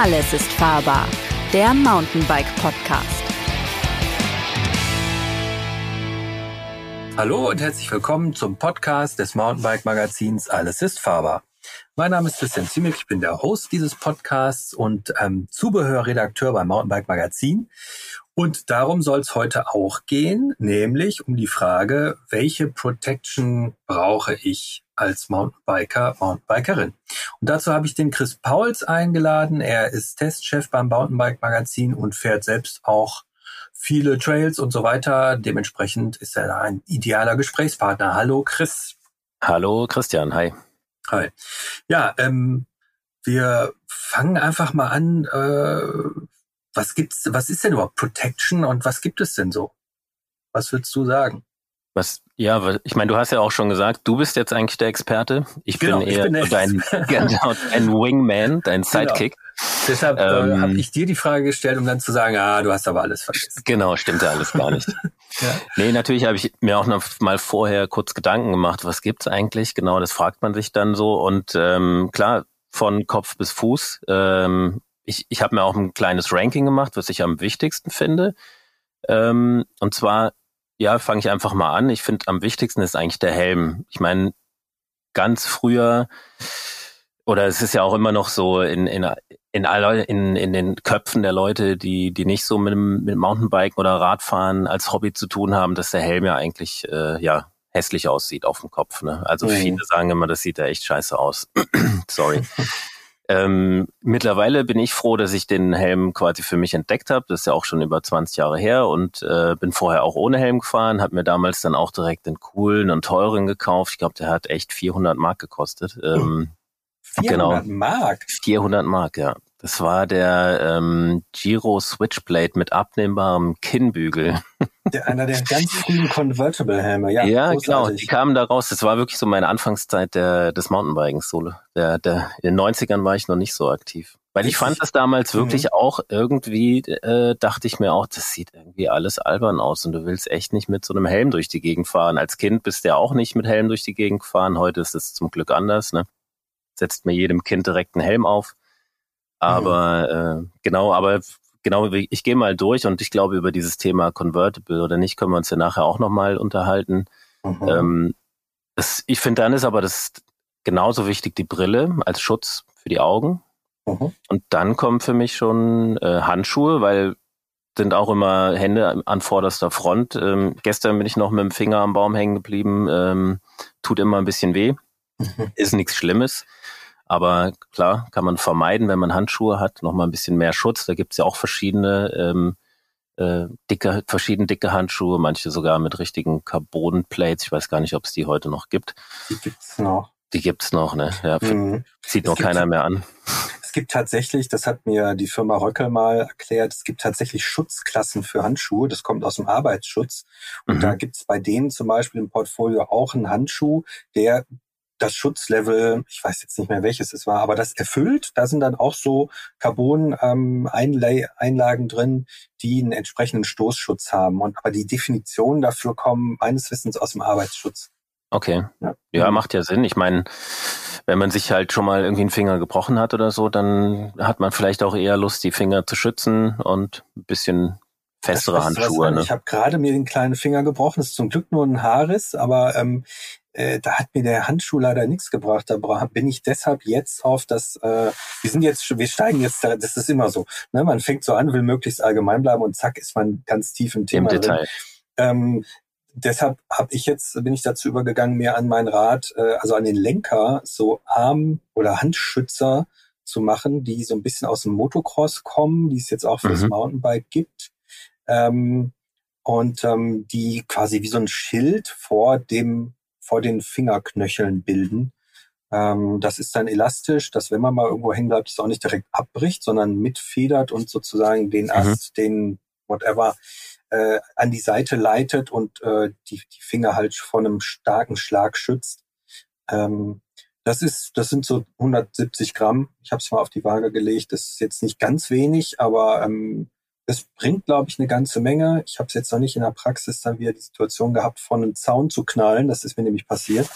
Alles ist fahrbar. Der Mountainbike Podcast. Hallo und herzlich willkommen zum Podcast des Mountainbike Magazins Alles ist fahrbar. Mein Name ist Christian Ziemlich, ich bin der Host dieses Podcasts und ähm, Zubehörredakteur beim Mountainbike Magazin. Und darum soll es heute auch gehen, nämlich um die Frage, welche Protection brauche ich als Mountainbiker, Mountainbikerin? Und dazu habe ich den Chris Pauls eingeladen. Er ist Testchef beim Mountainbike Magazin und fährt selbst auch viele Trails und so weiter. Dementsprechend ist er ein idealer Gesprächspartner. Hallo Chris. Hallo Christian, hi. Hi. Ja, ähm, wir fangen einfach mal an. Äh, was gibt's, was ist denn überhaupt Protection und was gibt es denn so? Was würdest du sagen? Was, ja, ich meine, du hast ja auch schon gesagt, du bist jetzt eigentlich der Experte. Ich genau, bin eher ich bin dein, genau, dein Wingman, dein genau. Sidekick. Genau. Deshalb äh, ähm, habe ich dir die Frage gestellt, um dann zu sagen, ah, du hast aber alles vergessen. Genau, stimmt ja alles gar nicht. ja. Nee, natürlich habe ich mir auch noch mal vorher kurz Gedanken gemacht, was gibt's eigentlich? Genau, das fragt man sich dann so. Und ähm, klar, von Kopf bis Fuß ähm, ich, ich habe mir auch ein kleines Ranking gemacht, was ich am wichtigsten finde. Ähm, und zwar, ja, fange ich einfach mal an. Ich finde, am wichtigsten ist eigentlich der Helm. Ich meine, ganz früher, oder es ist ja auch immer noch so in, in, in, aller, in, in den Köpfen der Leute, die, die nicht so mit, mit Mountainbiken oder Radfahren als Hobby zu tun haben, dass der Helm ja eigentlich äh, ja hässlich aussieht auf dem Kopf. Ne? Also mhm. viele sagen immer, das sieht ja echt scheiße aus. Sorry. Ähm, mittlerweile bin ich froh, dass ich den Helm quasi für mich entdeckt habe. Das ist ja auch schon über 20 Jahre her und äh, bin vorher auch ohne Helm gefahren, habe mir damals dann auch direkt den coolen und teuren gekauft. Ich glaube, der hat echt 400 Mark gekostet. Ähm, 400 genau. Mark? 400 Mark, ja. Das war der ähm, Giro Switchblade mit abnehmbarem Kinnbügel. Der, einer der ganz frühen Convertible-Helme, ja. Ja, großartig. genau. Die kamen da raus. Das war wirklich so meine Anfangszeit der, des Mountainbikens. So, der, der, in den 90ern war ich noch nicht so aktiv. Weil ich fand das damals wirklich mhm. auch irgendwie, äh, dachte ich mir auch, das sieht irgendwie alles albern aus und du willst echt nicht mit so einem Helm durch die Gegend fahren. Als Kind bist du ja auch nicht mit Helm durch die Gegend gefahren. Heute ist es zum Glück anders. Ne? Setzt mir jedem Kind direkt einen Helm auf. Aber mhm. äh, genau, aber genau, ich gehe mal durch und ich glaube, über dieses Thema Convertible oder nicht, können wir uns ja nachher auch nochmal unterhalten. Mhm. Ähm, das, ich finde, dann ist aber das genauso wichtig die Brille als Schutz für die Augen. Mhm. Und dann kommen für mich schon äh, Handschuhe, weil sind auch immer Hände an vorderster Front. Ähm, gestern bin ich noch mit dem Finger am Baum hängen geblieben. Ähm, tut immer ein bisschen weh. Mhm. Ist nichts Schlimmes. Aber klar, kann man vermeiden, wenn man Handschuhe hat, noch mal ein bisschen mehr Schutz. Da gibt's ja auch verschiedene ähm, äh, dicke, verschieden dicke Handschuhe, manche sogar mit richtigen Carbon-Plates. Ich weiß gar nicht, ob es die heute noch gibt. Die gibt's noch. Die gibt's noch, ne? Ja, mhm. Sieht noch keiner mehr an. Es gibt tatsächlich, das hat mir die Firma Röckel mal erklärt, es gibt tatsächlich Schutzklassen für Handschuhe. Das kommt aus dem Arbeitsschutz. Und mhm. da gibt's bei denen zum Beispiel im Portfolio auch einen Handschuh, der das Schutzlevel, ich weiß jetzt nicht mehr welches es war, aber das erfüllt. Da sind dann auch so Carbon-Einlagen ähm, drin, die einen entsprechenden Stoßschutz haben. Und aber die Definitionen dafür kommen meines Wissens aus dem Arbeitsschutz. Okay. Ja, ja macht ja Sinn. Ich meine, wenn man sich halt schon mal irgendwie einen Finger gebrochen hat oder so, dann hat man vielleicht auch eher Lust, die Finger zu schützen und ein bisschen festere Handschuhe. Ne? Ich habe gerade mir den kleinen Finger gebrochen. Das ist zum Glück nur ein Haarriss, aber ähm, äh, da hat mir der Handschuh leider nichts gebracht. Da bin ich deshalb jetzt auf das, äh, wir sind jetzt, wir steigen jetzt, das ist immer so. Ne? Man fängt so an, will möglichst allgemein bleiben und zack ist man ganz tief im Thema. Im Detail. Ähm, deshalb habe ich jetzt, bin ich dazu übergegangen, mir an mein Rad, äh, also an den Lenker, so Arm- oder Handschützer zu machen, die so ein bisschen aus dem Motocross kommen, die es jetzt auch für mhm. das Mountainbike gibt. Ähm, und ähm, die quasi wie so ein Schild vor dem vor den Fingerknöcheln bilden. Ähm, das ist dann elastisch, dass wenn man mal irgendwo hängen bleibt, es auch nicht direkt abbricht, sondern mitfedert und sozusagen den mhm. Ast, mhm. den whatever, äh, an die Seite leitet und äh, die, die Finger halt vor einem starken Schlag schützt. Ähm, das ist, das sind so 170 Gramm. Ich habe es mal auf die Waage gelegt. Das ist jetzt nicht ganz wenig, aber ähm, es bringt, glaube ich, eine ganze Menge. Ich habe es jetzt noch nicht in der Praxis dann wieder die Situation gehabt, von einem Zaun zu knallen. Das ist mir nämlich passiert.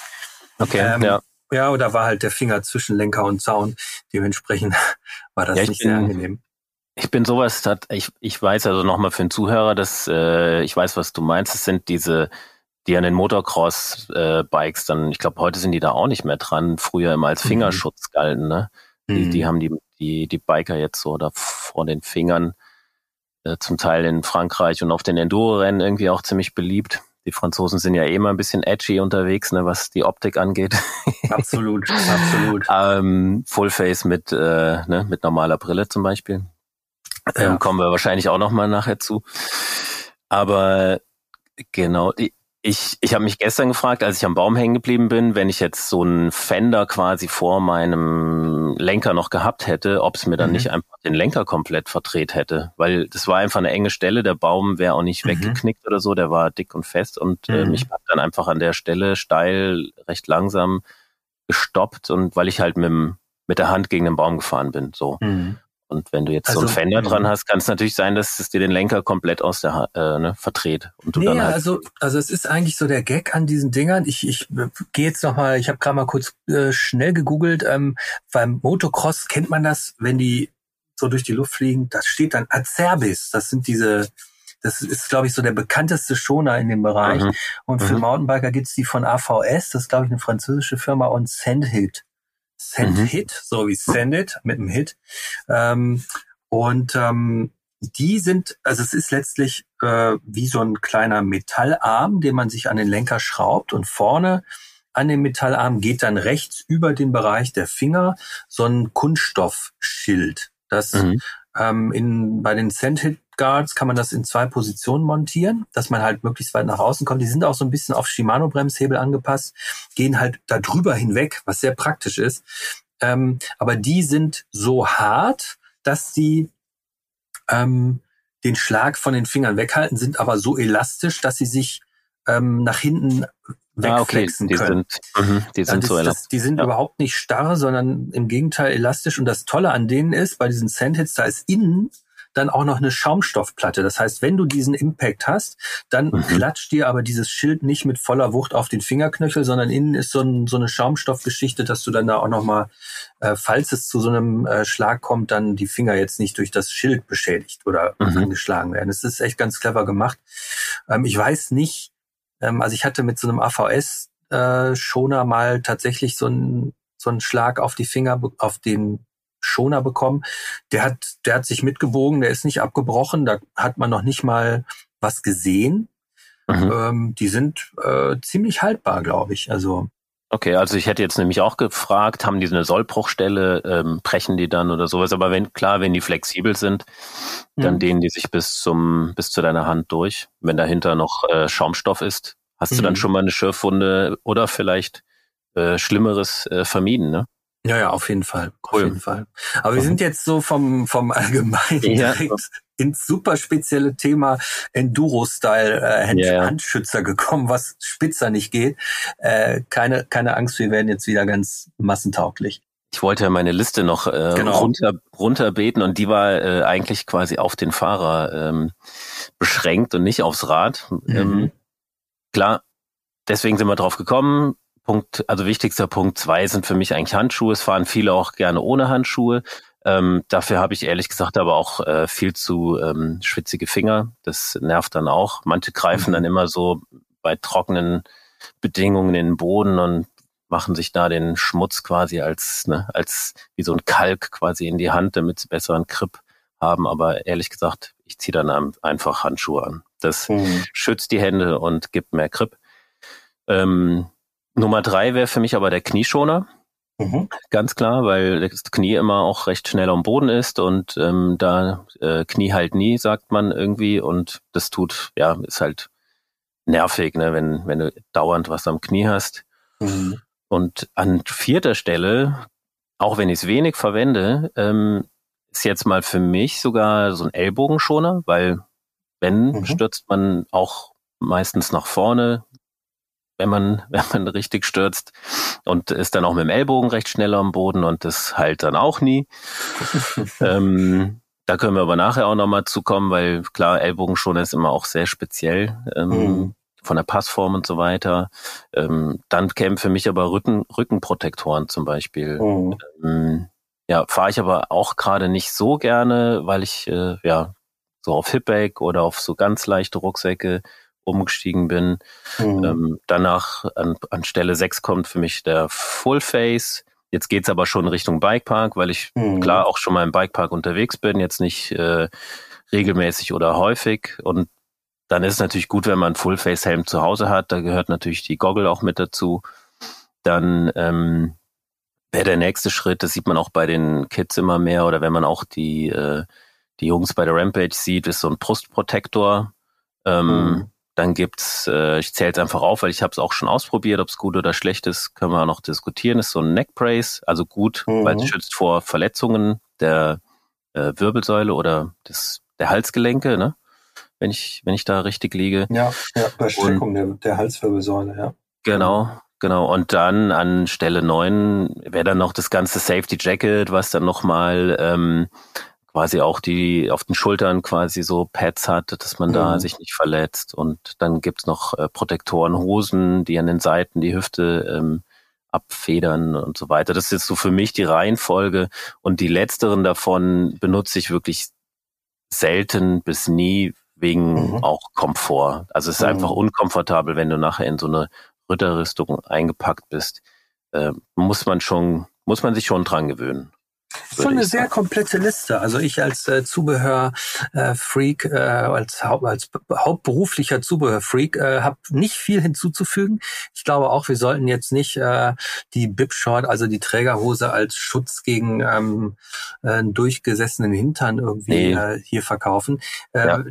Okay, ähm, ja. Ja, oder war halt der Finger zwischen Lenker und Zaun. Dementsprechend war das ja, nicht bin, sehr angenehm. Ich bin sowas, ich, ich weiß also nochmal für den Zuhörer, dass äh, ich weiß, was du meinst. Es sind diese, die an den Motocross-Bikes äh, dann, ich glaube, heute sind die da auch nicht mehr dran, früher immer als mhm. Fingerschutz mhm. galten, ne? Die, mhm. die haben die, die, die Biker jetzt so da vor den Fingern, äh, zum Teil in Frankreich und auf den Enduro-Rennen irgendwie auch ziemlich beliebt. Die Franzosen sind ja eh immer ein bisschen edgy unterwegs, ne, was die Optik angeht. Absolut, absolut. ähm, Fullface mit, äh, ne, mit normaler Brille zum Beispiel. Ähm, kommen wir wahrscheinlich auch noch mal nachher zu. Aber genau, die, ich, ich habe mich gestern gefragt, als ich am Baum hängen geblieben bin, wenn ich jetzt so einen Fender quasi vor meinem Lenker noch gehabt hätte, ob es mir dann mhm. nicht einfach den Lenker komplett verdreht hätte. Weil das war einfach eine enge Stelle, der Baum wäre auch nicht mhm. weggeknickt oder so, der war dick und fest und äh, mhm. äh, mich hat dann einfach an der Stelle steil, recht langsam gestoppt und weil ich halt mit, mit der Hand gegen den Baum gefahren bin. So. Mhm. Und wenn du jetzt also, so einen Fender dran hast, kann es natürlich sein, dass es dir den Lenker komplett aus der äh, ne, verdreht. Und du nee, dann halt also, also es ist eigentlich so der Gag an diesen Dingern. Ich, ich gehe jetzt noch mal, ich habe gerade mal kurz äh, schnell gegoogelt. Ähm, beim Motocross kennt man das, wenn die so durch die Luft fliegen, das steht dann Acerbis. Das sind diese, das ist, glaube ich, so der bekannteste Schoner in dem Bereich. Mhm. Und für mhm. Mountainbiker gibt's die von AVS, das ist, glaube ich, eine französische Firma, und Sandhit. Send mhm. Hit, so wie Send It mit einem Hit. Ähm, und ähm, die sind, also es ist letztlich äh, wie so ein kleiner Metallarm, den man sich an den Lenker schraubt und vorne an dem Metallarm geht dann rechts über den Bereich der Finger so ein Kunststoffschild. Das mhm. ähm, in, bei den Sandhit Guards kann man das in zwei Positionen montieren, dass man halt möglichst weit nach außen kommt. Die sind auch so ein bisschen auf Shimano-Bremshebel angepasst, gehen halt da drüber hinweg, was sehr praktisch ist. Ähm, aber die sind so hart, dass sie ähm, den Schlag von den Fingern weghalten, sind aber so elastisch, dass sie sich ähm, nach hinten wegflexen ah, okay. die können. Sind, mh, die sind, das, so das, die sind ja. überhaupt nicht starr, sondern im Gegenteil elastisch. Und das Tolle an denen ist, bei diesen Sandhits, da ist innen dann auch noch eine Schaumstoffplatte. Das heißt, wenn du diesen Impact hast, dann mhm. klatscht dir aber dieses Schild nicht mit voller Wucht auf den Fingerknöchel, sondern innen ist so, ein, so eine Schaumstoffgeschichte, dass du dann da auch nochmal, äh, falls es zu so einem äh, Schlag kommt, dann die Finger jetzt nicht durch das Schild beschädigt oder mhm. angeschlagen werden. Das ist echt ganz clever gemacht. Ähm, ich weiß nicht, ähm, also ich hatte mit so einem AVS äh, Schoner mal tatsächlich so ein so einen Schlag auf die Finger, auf den Schoner bekommen. Der hat, der hat sich mitgewogen, der ist nicht abgebrochen, da hat man noch nicht mal was gesehen. Mhm. Ähm, die sind äh, ziemlich haltbar, glaube ich. Also Okay, also ich hätte jetzt nämlich auch gefragt, haben die so eine Sollbruchstelle, ähm, brechen die dann oder sowas? Aber wenn klar, wenn die flexibel sind, dann mhm. dehnen die sich bis zum bis zu deiner Hand durch. Wenn dahinter noch äh, Schaumstoff ist, hast mhm. du dann mhm. schon mal eine Schürfwunde oder vielleicht äh, Schlimmeres äh, vermieden, ne? Ja, ja, auf jeden Fall. Cool. Auf jeden Fall. Aber wir sind jetzt so vom, vom Allgemeinen ja. direkt ins super spezielle Thema Enduro-Style äh, Hand. Handschützer gekommen, was spitzer nicht geht. Äh, keine, keine Angst, wir werden jetzt wieder ganz massentauglich. Ich wollte ja meine Liste noch äh, genau. runter, runterbeten und die war äh, eigentlich quasi auf den Fahrer ähm, beschränkt und nicht aufs Rad. Mhm. Ähm, klar, deswegen sind wir drauf gekommen. Punkt, also wichtigster Punkt zwei sind für mich eigentlich Handschuhe. Es fahren viele auch gerne ohne Handschuhe. Ähm, dafür habe ich ehrlich gesagt aber auch äh, viel zu ähm, schwitzige Finger. Das nervt dann auch. Manche greifen mhm. dann immer so bei trockenen Bedingungen in den Boden und machen sich da den Schmutz quasi als, ne, als wie so ein Kalk quasi in die Hand, damit sie besseren Grip haben. Aber ehrlich gesagt, ich ziehe dann einfach Handschuhe an. Das mhm. schützt die Hände und gibt mehr Grip. Ähm, Nummer drei wäre für mich aber der Knieschoner. Mhm. Ganz klar, weil das Knie immer auch recht schnell am Boden ist und ähm, da äh, Knie halt nie, sagt man irgendwie. Und das tut, ja, ist halt nervig, ne, wenn, wenn du dauernd was am Knie hast. Mhm. Und an vierter Stelle, auch wenn ich es wenig verwende, ähm, ist jetzt mal für mich sogar so ein Ellbogenschoner, weil wenn, mhm. stürzt man auch meistens nach vorne, wenn man, wenn man richtig stürzt und ist dann auch mit dem Ellbogen recht schnell am Boden und das halt dann auch nie. ähm, da können wir aber nachher auch nochmal zukommen, weil klar, Ellbogenschoner ist immer auch sehr speziell. Ähm, mhm. von der Passform und so weiter. Ähm, dann kämen für mich aber Rücken, Rückenprotektoren zum Beispiel. Mhm. Ähm, ja, fahre ich aber auch gerade nicht so gerne, weil ich äh, ja so auf Hipback oder auf so ganz leichte Rucksäcke umgestiegen bin. Mhm. Ähm, danach an, an Stelle 6 kommt für mich der Full Face. Jetzt geht's aber schon Richtung Bikepark, weil ich mhm. klar auch schon mal im Bikepark unterwegs bin, jetzt nicht äh, regelmäßig oder häufig. Und dann ist es natürlich gut, wenn man Full Face Helm zu Hause hat. Da gehört natürlich die Goggle auch mit dazu. Dann ähm, wäre der nächste Schritt, das sieht man auch bei den Kids immer mehr oder wenn man auch die, äh, die Jungs bei der Rampage sieht, ist so ein Brustprotektor. Ähm, mhm. Dann gibt's, äh, ich zähle es einfach auf, weil ich habe es auch schon ausprobiert, ob es gut oder schlecht ist, können wir noch diskutieren. Ist so ein Neck Brace, also gut, mhm. weil es schützt vor Verletzungen der äh, Wirbelsäule oder des, der Halsgelenke, ne? Wenn ich, wenn ich da richtig liege. Ja, ja bei Streckung der, der Halswirbelsäule, ja. Genau, Genau, und dann an Stelle neun wäre dann noch das ganze Safety Jacket, was dann nochmal ähm, quasi auch die auf den Schultern quasi so Pads hat, dass man da mhm. sich nicht verletzt. Und dann gibt's noch äh, Protektorenhosen, die an den Seiten die Hüfte ähm, abfedern und so weiter. Das ist jetzt so für mich die Reihenfolge. Und die letzteren davon benutze ich wirklich selten bis nie wegen mhm. auch Komfort. Also es ist mhm. einfach unkomfortabel, wenn du nachher in so eine Ritterrüstung eingepackt bist, äh, muss man schon, muss man sich schon dran gewöhnen. Schon eine sehr komplette Liste. Also ich als äh, Zubehörfreak, äh, als, Haupt, als hauptberuflicher Zubehörfreak, äh, habe nicht viel hinzuzufügen. Ich glaube auch, wir sollten jetzt nicht äh, die Bib-Short, also die Trägerhose als Schutz gegen ähm, äh, einen durchgesessenen Hintern irgendwie nee. äh, hier verkaufen. Äh, ja.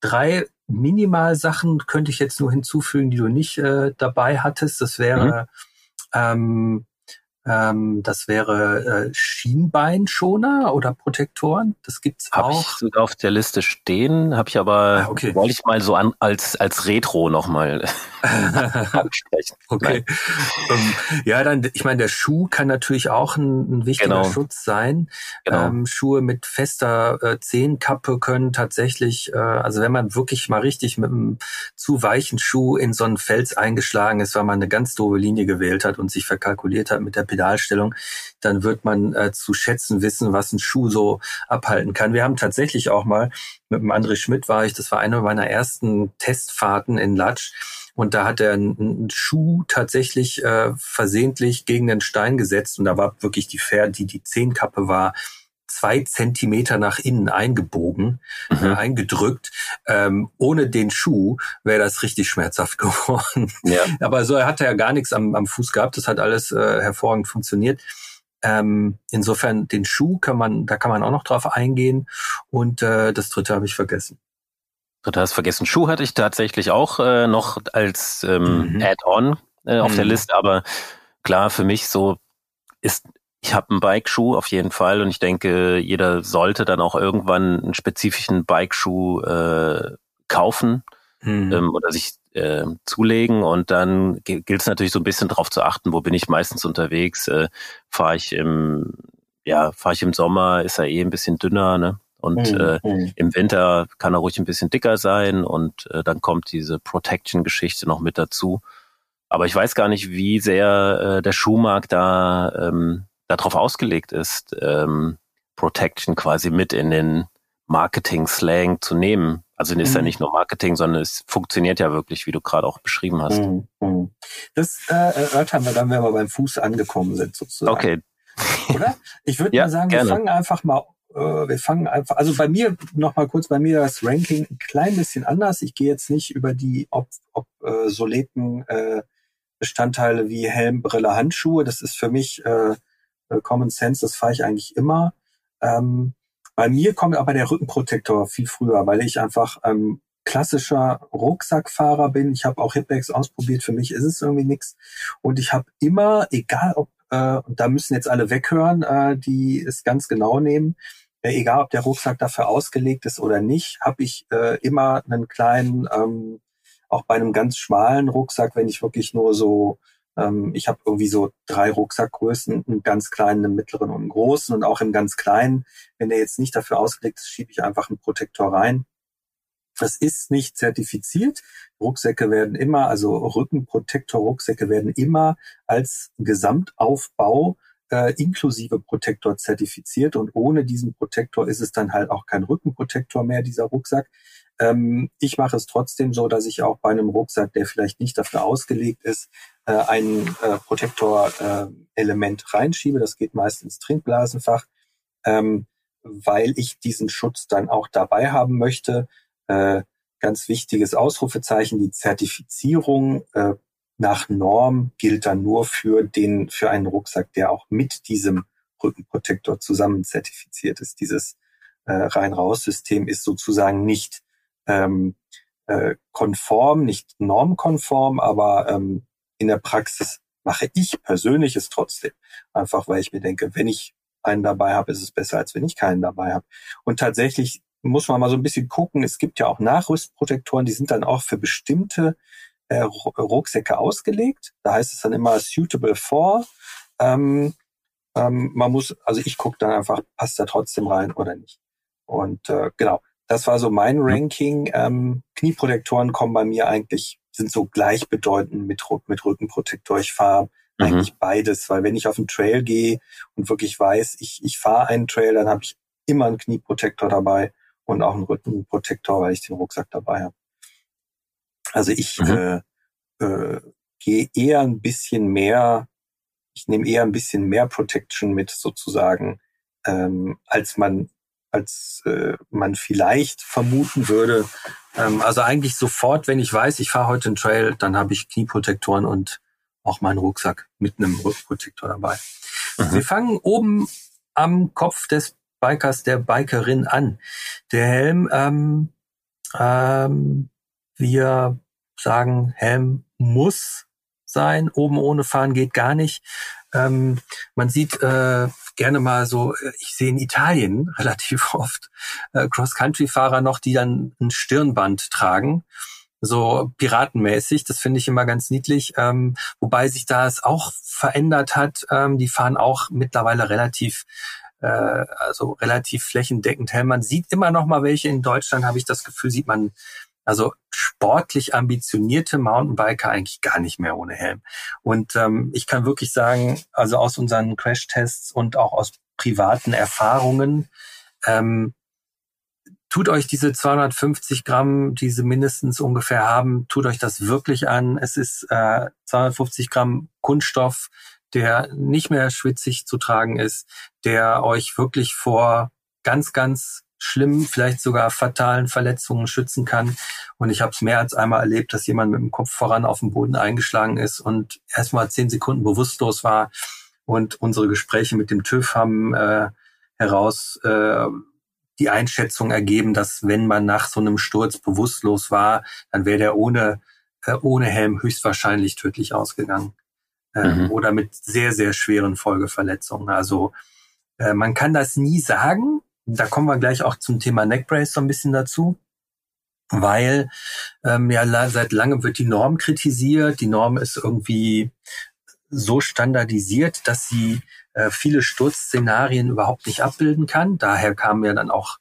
Drei Minimalsachen könnte ich jetzt nur hinzufügen, die du nicht äh, dabei hattest. Das wäre mhm. ähm, ähm, das wäre äh, Schienbeinschoner oder Protektoren. Das gibt's hab auch. Habe ich sogar auf der Liste stehen. Habe ich aber ah, okay. wollte ich mal so an, als als Retro nochmal ansprechen. Okay. ähm, ja, dann ich meine, der Schuh kann natürlich auch ein, ein wichtiger genau. Schutz sein. Genau. Ähm, Schuhe mit fester äh, Zehenkappe können tatsächlich, äh, also wenn man wirklich mal richtig mit einem zu weichen Schuh in so einen Fels eingeschlagen ist, weil man eine ganz doofe Linie gewählt hat und sich verkalkuliert hat mit der Pedalstellung, dann wird man äh, zu schätzen wissen, was ein Schuh so abhalten kann. Wir haben tatsächlich auch mal mit dem André Schmidt war ich, das war eine meiner ersten Testfahrten in Latsch. Und da hat er einen Schuh tatsächlich äh, versehentlich gegen den Stein gesetzt und da war wirklich die Fair, die die Zehenkappe war zwei Zentimeter nach innen eingebogen, mhm. äh, eingedrückt. Ähm, ohne den Schuh wäre das richtig schmerzhaft geworden. Ja. Aber so er hatte ja gar nichts am, am Fuß gehabt. Das hat alles äh, hervorragend funktioniert. Ähm, insofern den Schuh kann man, da kann man auch noch drauf eingehen. Und äh, das dritte habe ich vergessen. Dritte hast vergessen. Schuh hatte ich tatsächlich auch äh, noch als ähm, mhm. Add-on äh, auf mhm. der Liste, aber klar, für mich so ist ich habe einen Bike-Schuh auf jeden Fall und ich denke, jeder sollte dann auch irgendwann einen spezifischen Bike-Schuh äh, kaufen hm. ähm, oder sich äh, zulegen und dann gilt es natürlich so ein bisschen darauf zu achten, wo bin ich meistens unterwegs, äh, fahre ich im ja, fahre ich im Sommer, ist er eh ein bisschen dünner, ne? Und hm, äh, hm. im Winter kann er ruhig ein bisschen dicker sein und äh, dann kommt diese Protection-Geschichte noch mit dazu. Aber ich weiß gar nicht, wie sehr äh, der Schuhmarkt da ähm, darauf ausgelegt ist, ähm, Protection quasi mit in den Marketing-Slang zu nehmen. Also ist mhm. ja nicht nur Marketing, sondern es funktioniert ja wirklich, wie du gerade auch beschrieben hast. Mhm. mhm. Das äh, erörtern wir dann, wenn wir beim Fuß angekommen sind, sozusagen. Okay. Oder? Ich würde ja, mal sagen, gerne. wir fangen einfach mal äh, wir fangen einfach, also bei mir, noch mal kurz, bei mir das Ranking ein klein bisschen anders. Ich gehe jetzt nicht über die ob, ob äh, soleten äh, Bestandteile wie Helm, Brille, Handschuhe. Das ist für mich äh, Common Sense, das fahre ich eigentlich immer. Ähm, bei mir kommt aber der Rückenprotektor viel früher, weil ich einfach ähm, klassischer Rucksackfahrer bin. Ich habe auch Hipbags ausprobiert, für mich ist es irgendwie nichts. Und ich habe immer, egal ob, äh, da müssen jetzt alle weghören, äh, die es ganz genau nehmen, äh, egal ob der Rucksack dafür ausgelegt ist oder nicht, habe ich äh, immer einen kleinen, ähm, auch bei einem ganz schmalen Rucksack, wenn ich wirklich nur so ähm, ich habe irgendwie so drei Rucksackgrößen, einen ganz kleinen, einen mittleren und einen großen. Und auch im ganz kleinen, wenn der jetzt nicht dafür ausgelegt ist, schiebe ich einfach einen Protektor rein. Das ist nicht zertifiziert. Rucksäcke werden immer, also Rückenprotektor-Rucksäcke werden immer als Gesamtaufbau äh, inklusive Protektor zertifiziert und ohne diesen Protektor ist es dann halt auch kein Rückenprotektor mehr, dieser Rucksack. Ähm, ich mache es trotzdem so, dass ich auch bei einem Rucksack, der vielleicht nicht dafür ausgelegt ist, äh, ein äh, Protektor-Element äh, reinschiebe. Das geht meist ins Trinkblasenfach, ähm, weil ich diesen Schutz dann auch dabei haben möchte. Äh, ganz wichtiges Ausrufezeichen, die Zertifizierung äh, nach Norm gilt dann nur für den, für einen Rucksack, der auch mit diesem Rückenprotektor zusammen zertifiziert ist. Dieses äh, Rein-Raus-System ist sozusagen nicht ähm, äh, konform, nicht normkonform, aber ähm, in der Praxis mache ich persönlich es trotzdem. Einfach weil ich mir denke, wenn ich einen dabei habe, ist es besser, als wenn ich keinen dabei habe. Und tatsächlich muss man mal so ein bisschen gucken. Es gibt ja auch Nachrüstprotektoren, die sind dann auch für bestimmte äh, Rucksäcke ausgelegt. Da heißt es dann immer suitable for. Ähm, ähm, man muss, also ich gucke dann einfach, passt da trotzdem rein oder nicht. Und äh, genau, das war so mein Ranking. Ähm, Knieprotektoren kommen bei mir eigentlich, sind so gleichbedeutend mit, mit Rückenprotektor. Ich fahre mhm. eigentlich beides, weil wenn ich auf den Trail gehe und wirklich weiß, ich, ich fahre einen Trail, dann habe ich immer einen Knieprotektor dabei und auch einen Rückenprotektor, weil ich den Rucksack dabei habe. Also ich mhm. äh, äh, gehe eher ein bisschen mehr, ich nehme eher ein bisschen mehr Protection mit sozusagen, ähm, als man als äh, man vielleicht vermuten würde. Ähm, also eigentlich sofort, wenn ich weiß, ich fahre heute einen Trail, dann habe ich Knieprotektoren und auch meinen Rucksack mit einem Rückenprotektor dabei. Mhm. Wir fangen oben am Kopf des Bikers, der Bikerin an. Der Helm, ähm, ähm, wir sagen, Helm muss sein, oben ohne fahren geht gar nicht. Ähm, man sieht äh, gerne mal so, äh, ich sehe in Italien relativ oft äh, Cross-Country-Fahrer noch, die dann ein Stirnband tragen so piratenmäßig. Das finde ich immer ganz niedlich. Ähm, wobei sich das auch verändert hat. Ähm, die fahren auch mittlerweile relativ äh, also relativ flächendeckend Helm. Man sieht immer noch mal welche in Deutschland, habe ich das Gefühl, sieht man also sportlich ambitionierte Mountainbiker eigentlich gar nicht mehr ohne Helm. Und ähm, ich kann wirklich sagen, also aus unseren Crashtests und auch aus privaten Erfahrungen, ähm, tut euch diese 250 Gramm, die sie mindestens ungefähr haben, tut euch das wirklich an. Es ist äh, 250 Gramm Kunststoff, der nicht mehr schwitzig zu tragen ist, der euch wirklich vor ganz, ganz schlimmen, vielleicht sogar fatalen Verletzungen schützen kann. Und ich habe es mehr als einmal erlebt, dass jemand mit dem Kopf voran auf dem Boden eingeschlagen ist und erstmal zehn Sekunden bewusstlos war. Und unsere Gespräche mit dem TÜV haben äh, heraus äh, die Einschätzung ergeben, dass wenn man nach so einem Sturz bewusstlos war, dann wäre der ohne, äh, ohne Helm höchstwahrscheinlich tödlich ausgegangen. Äh, mhm. Oder mit sehr, sehr schweren Folgeverletzungen. Also äh, man kann das nie sagen, da kommen wir gleich auch zum Thema Neckbrace so ein bisschen dazu, weil ähm, ja seit langem wird die Norm kritisiert. Die Norm ist irgendwie so standardisiert, dass sie äh, viele Sturzszenarien überhaupt nicht abbilden kann. Daher kamen ja dann auch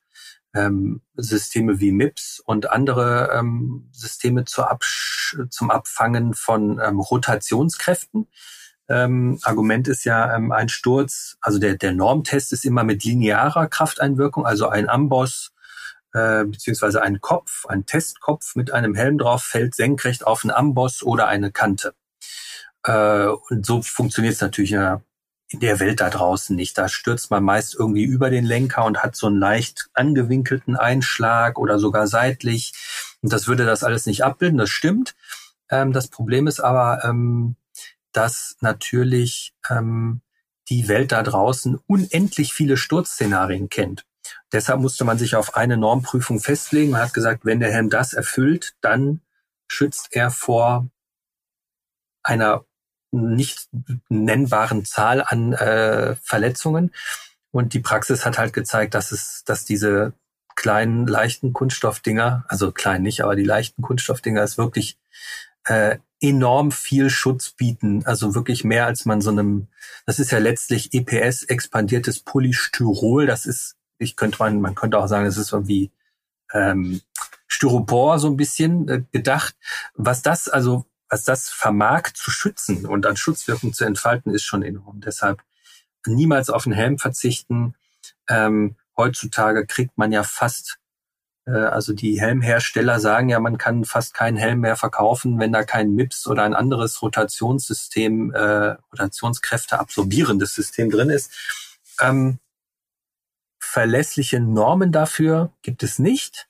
ähm, Systeme wie MIPS und andere ähm, Systeme zur Absch zum Abfangen von ähm, Rotationskräften. Ähm, Argument ist ja ähm, ein Sturz, also der, der Normtest ist immer mit linearer Krafteinwirkung, also ein Amboss äh, beziehungsweise ein Kopf, ein Testkopf mit einem Helm drauf fällt senkrecht auf einen Amboss oder eine Kante. Äh, und so funktioniert es natürlich ja in der Welt da draußen nicht. Da stürzt man meist irgendwie über den Lenker und hat so einen leicht angewinkelten Einschlag oder sogar seitlich. Und das würde das alles nicht abbilden, das stimmt. Ähm, das Problem ist aber, ähm, dass natürlich ähm, die Welt da draußen unendlich viele Sturzszenarien kennt. Deshalb musste man sich auf eine Normprüfung festlegen. Man hat gesagt, wenn der Helm das erfüllt, dann schützt er vor einer nicht nennbaren Zahl an äh, Verletzungen. Und die Praxis hat halt gezeigt, dass es, dass diese kleinen, leichten Kunststoffdinger, also klein nicht, aber die leichten Kunststoffdinger es wirklich äh, enorm viel Schutz bieten. Also wirklich mehr als man so einem, das ist ja letztlich EPS expandiertes Polystyrol. Das ist, ich könnte man, man könnte auch sagen, es ist irgendwie ähm, Styropor so ein bisschen äh, gedacht. Was das also, was das vermag zu schützen und an Schutzwirkung zu entfalten, ist schon enorm. Deshalb niemals auf den Helm verzichten. Ähm, heutzutage kriegt man ja fast also die Helmhersteller sagen ja, man kann fast keinen Helm mehr verkaufen, wenn da kein MIPS oder ein anderes Rotationssystem, äh, Rotationskräfte absorbierendes System drin ist. Ähm, verlässliche Normen dafür gibt es nicht.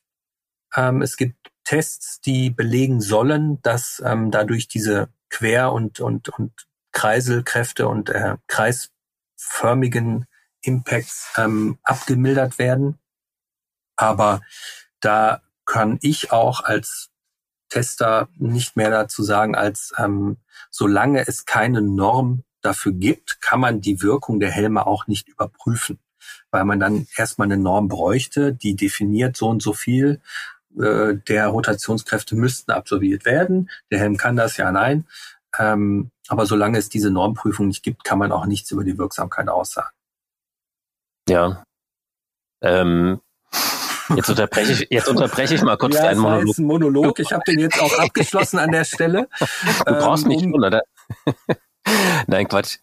Ähm, es gibt Tests, die belegen sollen, dass ähm, dadurch diese Quer- und, und, und Kreiselkräfte und äh, kreisförmigen Impacts ähm, abgemildert werden. Aber da kann ich auch als Tester nicht mehr dazu sagen, als ähm, solange es keine Norm dafür gibt, kann man die Wirkung der Helme auch nicht überprüfen, weil man dann erstmal eine Norm bräuchte, die definiert so und so viel äh, der Rotationskräfte müssten absorbiert werden. Der Helm kann das ja, nein. Ähm, aber solange es diese Normprüfung nicht gibt, kann man auch nichts über die Wirksamkeit aussagen. Ja. Ähm, Jetzt unterbreche ich, jetzt unterbreche ich mal kurz ja, deinen Monolog. Ist ein Monolog. Ich habe den jetzt auch abgeschlossen an der Stelle. Du brauchst ähm, nicht um, oder? Nein, Quatsch.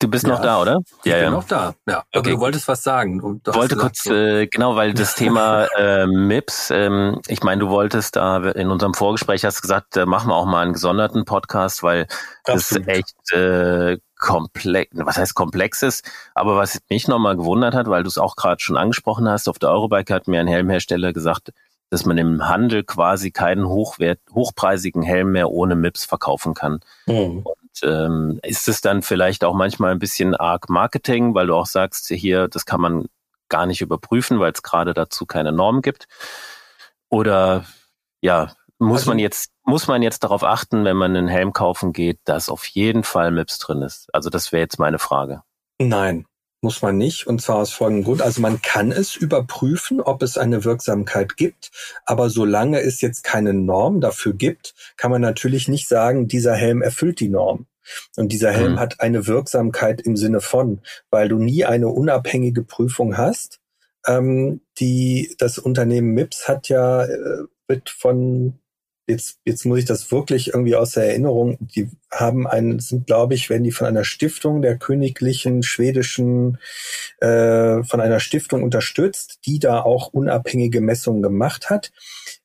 Du bist ja, noch da, oder? Ich ja, bin ja. noch da. Ja. Aber okay. du wolltest was sagen. Ich wollte kurz, so. äh, genau, weil das Thema äh, MIPS, ähm, ich meine, du wolltest da in unserem Vorgespräch hast gesagt, äh, machen wir auch mal einen gesonderten Podcast, weil Absolut. das echt äh, komplex, was heißt komplexes, aber was mich nochmal gewundert hat, weil du es auch gerade schon angesprochen hast, auf der Eurobike hat mir ein Helmhersteller gesagt, dass man im Handel quasi keinen hochwert, hochpreisigen Helm mehr ohne MIPS verkaufen kann. Mhm. Und ähm, ist es dann vielleicht auch manchmal ein bisschen arg Marketing, weil du auch sagst, hier, das kann man gar nicht überprüfen, weil es gerade dazu keine Norm gibt? Oder ja, muss also, man jetzt, muss man jetzt darauf achten, wenn man einen Helm kaufen geht, dass auf jeden Fall MIPS drin ist? Also das wäre jetzt meine Frage. Nein, muss man nicht. Und zwar aus folgendem Grund. Also man kann es überprüfen, ob es eine Wirksamkeit gibt. Aber solange es jetzt keine Norm dafür gibt, kann man natürlich nicht sagen, dieser Helm erfüllt die Norm. Und dieser Helm mhm. hat eine Wirksamkeit im Sinne von, weil du nie eine unabhängige Prüfung hast. Ähm, die, das Unternehmen MIPS hat ja, äh, wird von jetzt, jetzt muss ich das wirklich irgendwie aus der Erinnerung, die haben einen, sind, glaube ich, werden die von einer Stiftung der königlichen schwedischen, äh, von einer Stiftung unterstützt, die da auch unabhängige Messungen gemacht hat.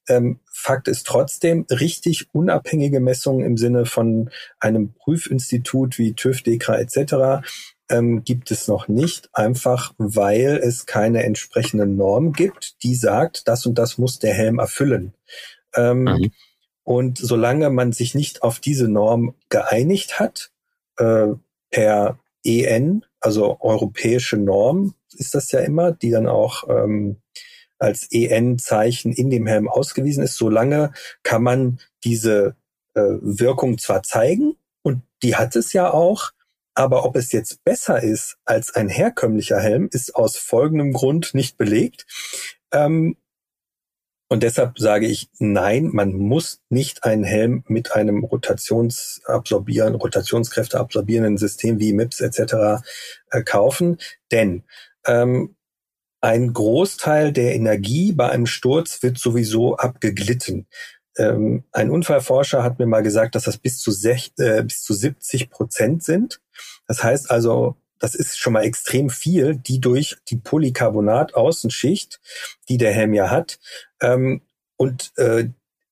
Ähm, Fakt ist trotzdem, richtig unabhängige Messungen im Sinne von einem Prüfinstitut wie TÜV, DEKRA etc. Ähm, gibt es noch nicht, einfach weil es keine entsprechende Norm gibt, die sagt, das und das muss der Helm erfüllen. Ähm, mhm. Und solange man sich nicht auf diese Norm geeinigt hat, äh, per EN, also europäische Norm ist das ja immer, die dann auch ähm, als EN-Zeichen in dem Helm ausgewiesen ist, solange kann man diese äh, Wirkung zwar zeigen, und die hat es ja auch, aber ob es jetzt besser ist als ein herkömmlicher Helm, ist aus folgendem Grund nicht belegt. Ähm, und deshalb sage ich nein, man muss nicht einen Helm mit einem Rotationsabsorbieren, Rotationskräfte absorbierenden System wie MIPS etc. Äh, kaufen, denn ähm, ein Großteil der Energie bei einem Sturz wird sowieso abgeglitten. Ähm, ein Unfallforscher hat mir mal gesagt, dass das bis zu, sech, äh, bis zu 70 Prozent sind. Das heißt also, das ist schon mal extrem viel, die durch die Polycarbonat-Außenschicht, die der Helm ja hat, ähm, und äh,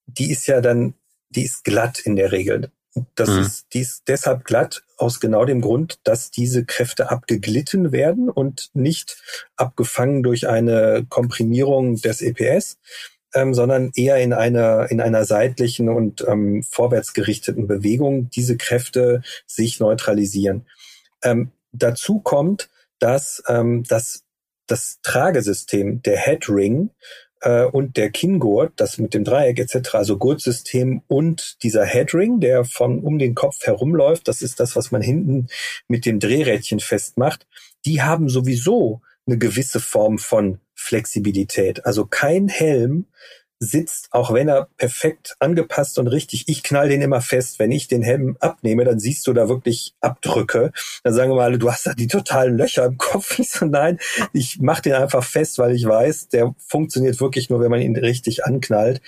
die ist ja dann, die ist glatt in der Regel. Das mhm. ist, die ist deshalb glatt aus genau dem Grund, dass diese Kräfte abgeglitten werden und nicht abgefangen durch eine Komprimierung des EPS, ähm, sondern eher in einer in einer seitlichen und ähm, vorwärtsgerichteten Bewegung diese Kräfte sich neutralisieren. Ähm, dazu kommt, dass ähm, das, das Tragesystem, der Headring äh, und der Kinngurt, das mit dem Dreieck etc., also Gurtsystem und dieser Headring, der von um den Kopf herumläuft, das ist das, was man hinten mit dem Drehrädchen festmacht, die haben sowieso eine gewisse Form von Flexibilität. Also kein Helm sitzt, auch wenn er perfekt angepasst und richtig, ich knall den immer fest. Wenn ich den Helm abnehme, dann siehst du da wirklich Abdrücke. Dann sagen wir alle, du hast da die totalen Löcher im Kopf. Ich so, nein, ich mache den einfach fest, weil ich weiß, der funktioniert wirklich nur, wenn man ihn richtig anknallt.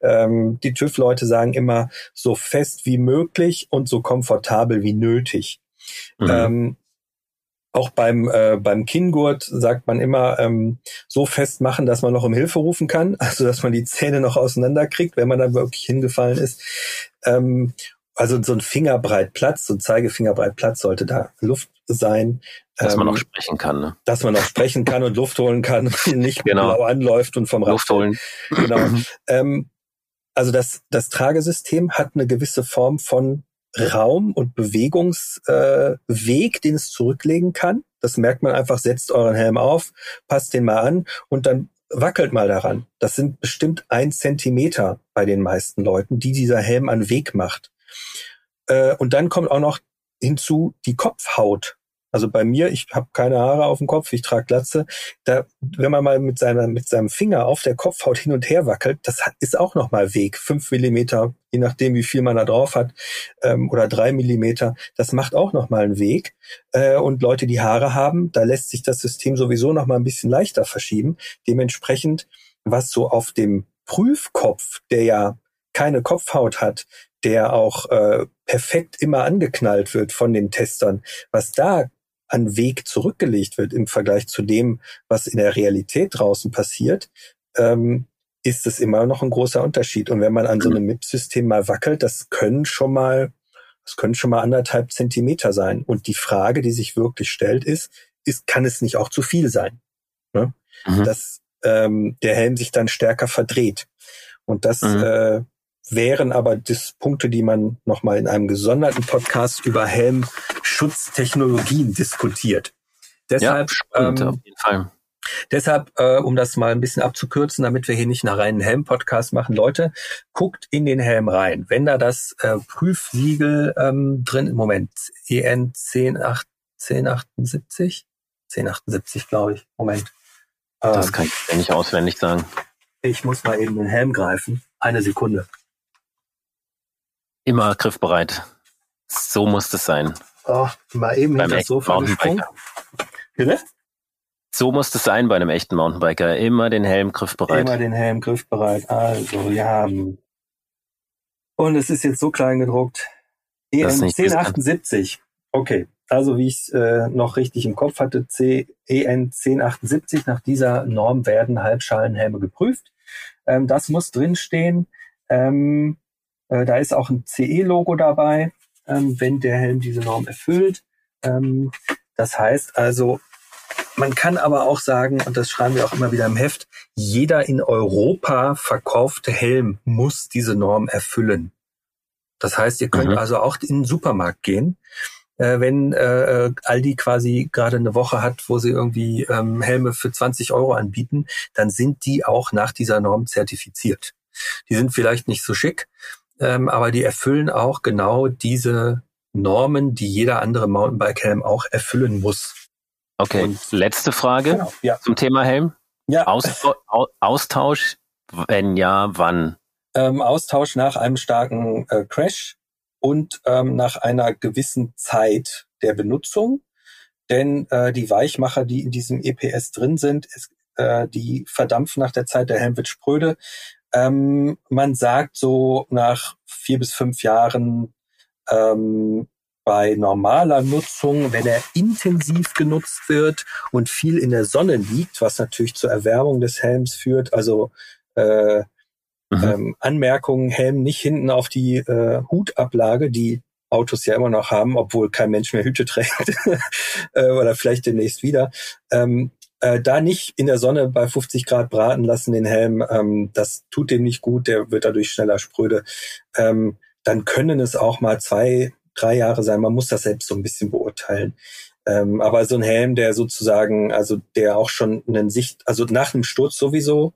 Ähm, die TÜV-Leute sagen immer, so fest wie möglich und so komfortabel wie nötig. Mhm. Ähm, auch beim, äh, beim Kinngurt sagt man immer ähm, so festmachen, dass man noch um Hilfe rufen kann, also dass man die Zähne noch auseinanderkriegt, wenn man dann wirklich hingefallen ist. Ähm, also so ein Fingerbreit Platz, so ein Zeigefingerbreit Platz sollte da Luft sein. Dass man noch ähm, sprechen kann, ne? Dass man noch sprechen kann und Luft holen kann nicht genau. blau anläuft und vom Rad. Luft holen. Genau. ähm, also das, das Tragesystem hat eine gewisse Form von Raum und Bewegungsweg, äh, den es zurücklegen kann. Das merkt man einfach, setzt euren Helm auf, passt den mal an und dann wackelt mal daran. Das sind bestimmt ein Zentimeter bei den meisten Leuten, die dieser Helm an Weg macht. Äh, und dann kommt auch noch hinzu die Kopfhaut. Also bei mir, ich habe keine Haare auf dem Kopf, ich trage Glatze. Da, wenn man mal mit seiner mit seinem Finger auf der Kopfhaut hin und her wackelt, das ist auch noch mal Weg, fünf Millimeter, je nachdem wie viel man da drauf hat, ähm, oder drei Millimeter. Das macht auch noch mal einen Weg. Äh, und Leute, die Haare haben, da lässt sich das System sowieso noch mal ein bisschen leichter verschieben. Dementsprechend, was so auf dem Prüfkopf, der ja keine Kopfhaut hat, der auch äh, perfekt immer angeknallt wird von den Testern, was da an Weg zurückgelegt wird im Vergleich zu dem, was in der Realität draußen passiert, ähm, ist es immer noch ein großer Unterschied. Und wenn man an so einem MIP-System mal wackelt, das können schon mal, das können schon mal anderthalb Zentimeter sein. Und die Frage, die sich wirklich stellt, ist, ist kann es nicht auch zu viel sein? Ne? Mhm. Dass ähm, der Helm sich dann stärker verdreht. Und das mhm. äh, wären aber das Punkte, die man nochmal in einem gesonderten Podcast über Helmschutztechnologien diskutiert. Deshalb, ja, spannend, ähm, auf jeden Fall. Deshalb, äh, um das mal ein bisschen abzukürzen, damit wir hier nicht nach reinen Helm-Podcast machen, Leute, guckt in den Helm rein. Wenn da das äh, Prüfsiegel ähm, drin, im Moment, EN 1078, 1078, glaube ich, Moment. Ähm, das kann ich nicht auswendig sagen. Ich muss mal eben den Helm greifen. Eine Sekunde. Immer griffbereit. So muss das sein. Oh, mal eben Beim das Sofa gesprungen. Bitte? So muss das sein bei einem echten Mountainbiker. Immer den Helm griffbereit. Immer den Helm griffbereit. Also, wir haben. Und es ist jetzt so klein gedruckt. EN 1078. Okay. Also, wie ich es äh, noch richtig im Kopf hatte, C EN 1078. Nach dieser Norm werden Halbschalenhelme geprüft. Ähm, das muss drinstehen. Ähm, äh, da ist auch ein CE-Logo dabei, ähm, wenn der Helm diese Norm erfüllt. Ähm, das heißt also, man kann aber auch sagen, und das schreiben wir auch immer wieder im Heft, jeder in Europa verkaufte Helm muss diese Norm erfüllen. Das heißt, ihr könnt mhm. also auch in den Supermarkt gehen. Äh, wenn äh, Aldi quasi gerade eine Woche hat, wo sie irgendwie ähm, Helme für 20 Euro anbieten, dann sind die auch nach dieser Norm zertifiziert. Die sind vielleicht nicht so schick, ähm, aber die erfüllen auch genau diese Normen, die jeder andere Mountainbike-Helm auch erfüllen muss. Okay, Und, letzte Frage genau, ja. zum Thema Helm. Ja. Austausch, Austausch, wenn ja, wann? Ähm, Austausch nach einem starken äh, Crash und ähm, nach einer gewissen Zeit der Benutzung. Denn äh, die Weichmacher, die in diesem EPS drin sind, ist, äh, die verdampfen nach der Zeit, der Helm wird spröde. Ähm, man sagt so nach vier bis fünf Jahren ähm, bei normaler Nutzung, wenn er intensiv genutzt wird und viel in der Sonne liegt, was natürlich zur Erwärmung des Helms führt, also äh, mhm. ähm, Anmerkungen, Helm nicht hinten auf die äh, Hutablage, die Autos ja immer noch haben, obwohl kein Mensch mehr Hüte trägt äh, oder vielleicht demnächst wieder. Ähm, äh, da nicht in der Sonne bei 50 Grad braten lassen, den Helm, ähm, das tut dem nicht gut, der wird dadurch schneller spröde. Ähm, dann können es auch mal zwei, drei Jahre sein. Man muss das selbst so ein bisschen beurteilen. Ähm, aber so ein Helm, der sozusagen, also der auch schon einen Sicht, also nach einem Sturz sowieso,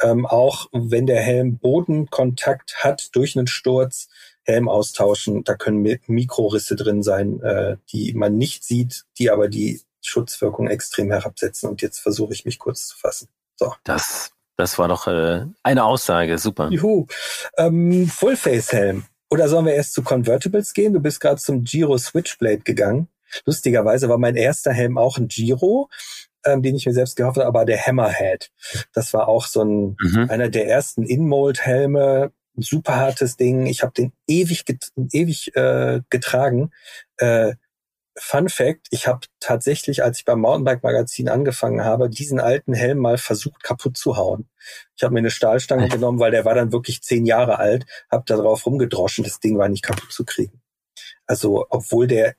ähm, auch wenn der Helm Bodenkontakt hat durch einen Sturz, Helm austauschen, da können Mikrorisse drin sein, äh, die man nicht sieht, die aber die Schutzwirkung extrem herabsetzen. Und jetzt versuche ich mich kurz zu fassen. So. Das Das war doch äh, eine Aussage, super. Juhu. Ähm, Fullface-Helm. Oder sollen wir erst zu Convertibles gehen? Du bist gerade zum Giro Switchblade gegangen. Lustigerweise war mein erster Helm auch ein Giro, ähm, den ich mir selbst gehofft habe, aber der Hammerhead. Das war auch so ein mhm. einer der ersten In-Mold-Helme. Super hartes Ding. Ich habe den ewig, get ewig äh, getragen. Äh, Fun Fact, ich habe tatsächlich, als ich beim Mountainbike Magazin angefangen habe, diesen alten Helm mal versucht kaputt zu hauen. Ich habe mir eine Stahlstange genommen, weil der war dann wirklich zehn Jahre alt, habe da drauf rumgedroschen, das Ding war nicht kaputt zu kriegen. Also obwohl der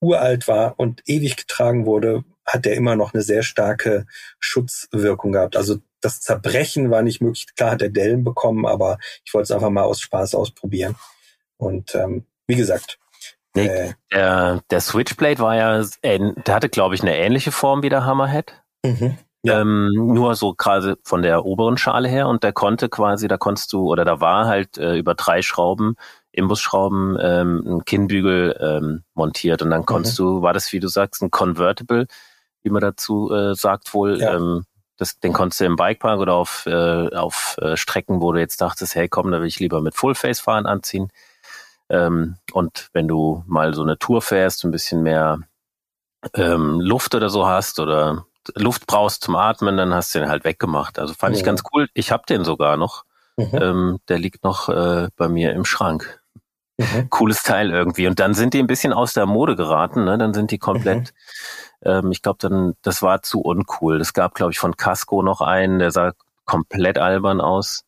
uralt war und ewig getragen wurde, hat der immer noch eine sehr starke Schutzwirkung gehabt. Also das Zerbrechen war nicht möglich. Klar hat er Dellen bekommen, aber ich wollte es einfach mal aus Spaß ausprobieren. Und ähm, wie gesagt, Nee, äh, der, der Switchblade war ja, der hatte, glaube ich, eine ähnliche Form wie der Hammerhead. Mhm, ja. ähm, nur so gerade von der oberen Schale her und der konnte quasi, da konntest du, oder da war halt äh, über drei Schrauben, Imbusschrauben, ähm, ein Kinnbügel ähm, montiert und dann konntest mhm. du, war das, wie du sagst, ein Convertible, wie man dazu äh, sagt wohl, ja. ähm, das, den konntest du im Bikepark oder auf, äh, auf äh, Strecken, wo du jetzt dachtest, hey komm, da will ich lieber mit Fullface fahren anziehen ähm, und wenn du mal so eine Tour fährst, ein bisschen mehr ähm, Luft oder so hast oder Luft brauchst zum Atmen, dann hast du den halt weggemacht. Also fand ja. ich ganz cool. Ich habe den sogar noch. Mhm. Ähm, der liegt noch äh, bei mir im Schrank. Mhm. Cooles Teil irgendwie. Und dann sind die ein bisschen aus der Mode geraten. Ne? Dann sind die komplett. Mhm. Ähm, ich glaube, dann das war zu uncool. Es gab, glaube ich, von Casco noch einen, der sah komplett albern aus.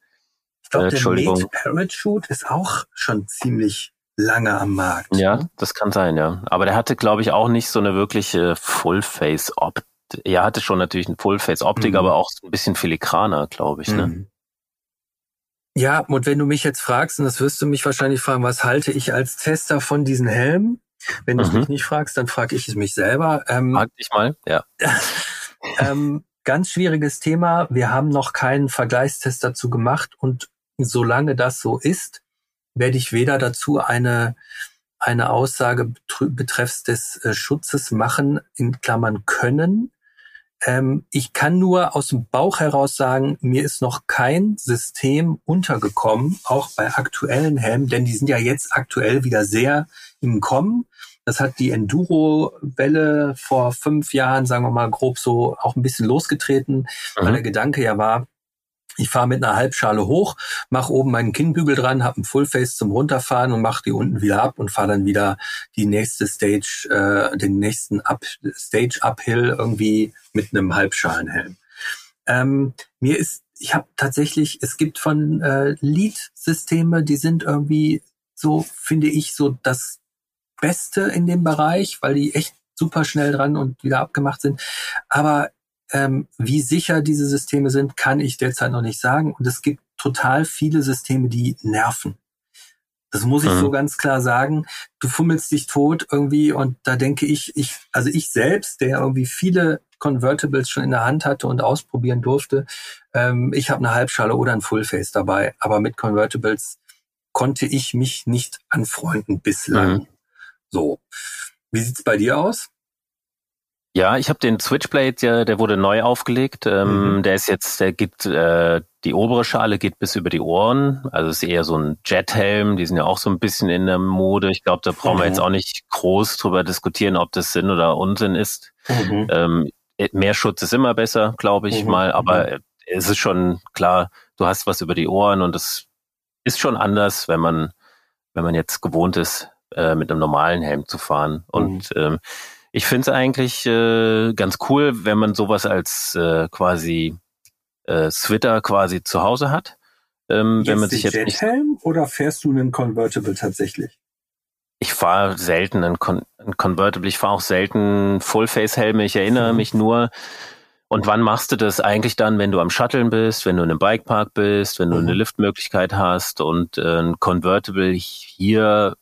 Ich glaube, äh, der Mate Parachute ist auch schon ziemlich lange am Markt. Ja, ne? das kann sein, ja. Aber der hatte, glaube ich, auch nicht so eine wirkliche Full-Face-Optik. Er hatte schon natürlich eine Full-Face-Optik, mhm. aber auch ein bisschen filigraner, glaube ich. Ne? Mhm. Ja, und wenn du mich jetzt fragst, und das wirst du mich wahrscheinlich fragen, was halte ich als Tester von diesen Helmen? Wenn du mhm. mich nicht fragst, dann frage ich es mich selber. Ähm, Frag dich mal, ja. ähm, ganz schwieriges Thema. Wir haben noch keinen Vergleichstest dazu gemacht und solange das so ist, werde ich weder dazu eine, eine Aussage betreffs des äh, Schutzes machen, in Klammern können. Ähm, ich kann nur aus dem Bauch heraus sagen, mir ist noch kein System untergekommen, auch bei aktuellen Helmen, denn die sind ja jetzt aktuell wieder sehr im Kommen. Das hat die Enduro-Welle vor fünf Jahren, sagen wir mal grob so, auch ein bisschen losgetreten, mhm. weil der Gedanke ja war, ich fahre mit einer Halbschale hoch, mache oben meinen Kinnbügel dran, habe ein Fullface zum runterfahren und mache die unten wieder ab und fahre dann wieder die nächste Stage, äh, den nächsten Up, Stage Uphill irgendwie mit einem Halbschalenhelm. Ähm, mir ist, ich habe tatsächlich, es gibt von äh, Lead-Systeme, die sind irgendwie so, finde ich, so das Beste in dem Bereich, weil die echt super schnell dran und wieder abgemacht sind. Aber ähm, wie sicher diese Systeme sind, kann ich derzeit noch nicht sagen. Und es gibt total viele Systeme, die nerven. Das muss ich mhm. so ganz klar sagen. Du fummelst dich tot irgendwie und da denke ich, ich, also ich selbst, der irgendwie viele Convertibles schon in der Hand hatte und ausprobieren durfte, ähm, ich habe eine Halbschale oder ein Fullface dabei, aber mit Convertibles konnte ich mich nicht anfreunden bislang. Mhm. So. Wie sieht's bei dir aus? Ja, ich habe den Switchblade, der, der wurde neu aufgelegt. Ähm, mhm. Der ist jetzt, der gibt äh, die obere Schale geht bis über die Ohren. Also ist eher so ein Jethelm. Die sind ja auch so ein bisschen in der Mode. Ich glaube, da brauchen mhm. wir jetzt auch nicht groß drüber diskutieren, ob das Sinn oder Unsinn ist. Mhm. Ähm, mehr Schutz ist immer besser, glaube ich mhm. mal. Aber mhm. es ist schon klar, du hast was über die Ohren und es ist schon anders, wenn man wenn man jetzt gewohnt ist, äh, mit einem normalen Helm zu fahren. Und mhm. ähm, ich finde es eigentlich äh, ganz cool, wenn man sowas als äh, quasi äh, Switter quasi zu Hause hat. Ähm, wenn man sich jetzt Jethelm oder fährst du einen Convertible tatsächlich? Ich fahre selten ein, Con ein Convertible, ich fahre auch selten Fullface-Helme. Ich erinnere mhm. mich nur, und wann machst du das eigentlich dann, wenn du am Shuttlen bist, wenn du in einem Bikepark bist, wenn du mhm. eine Liftmöglichkeit hast und äh, ein Convertible hier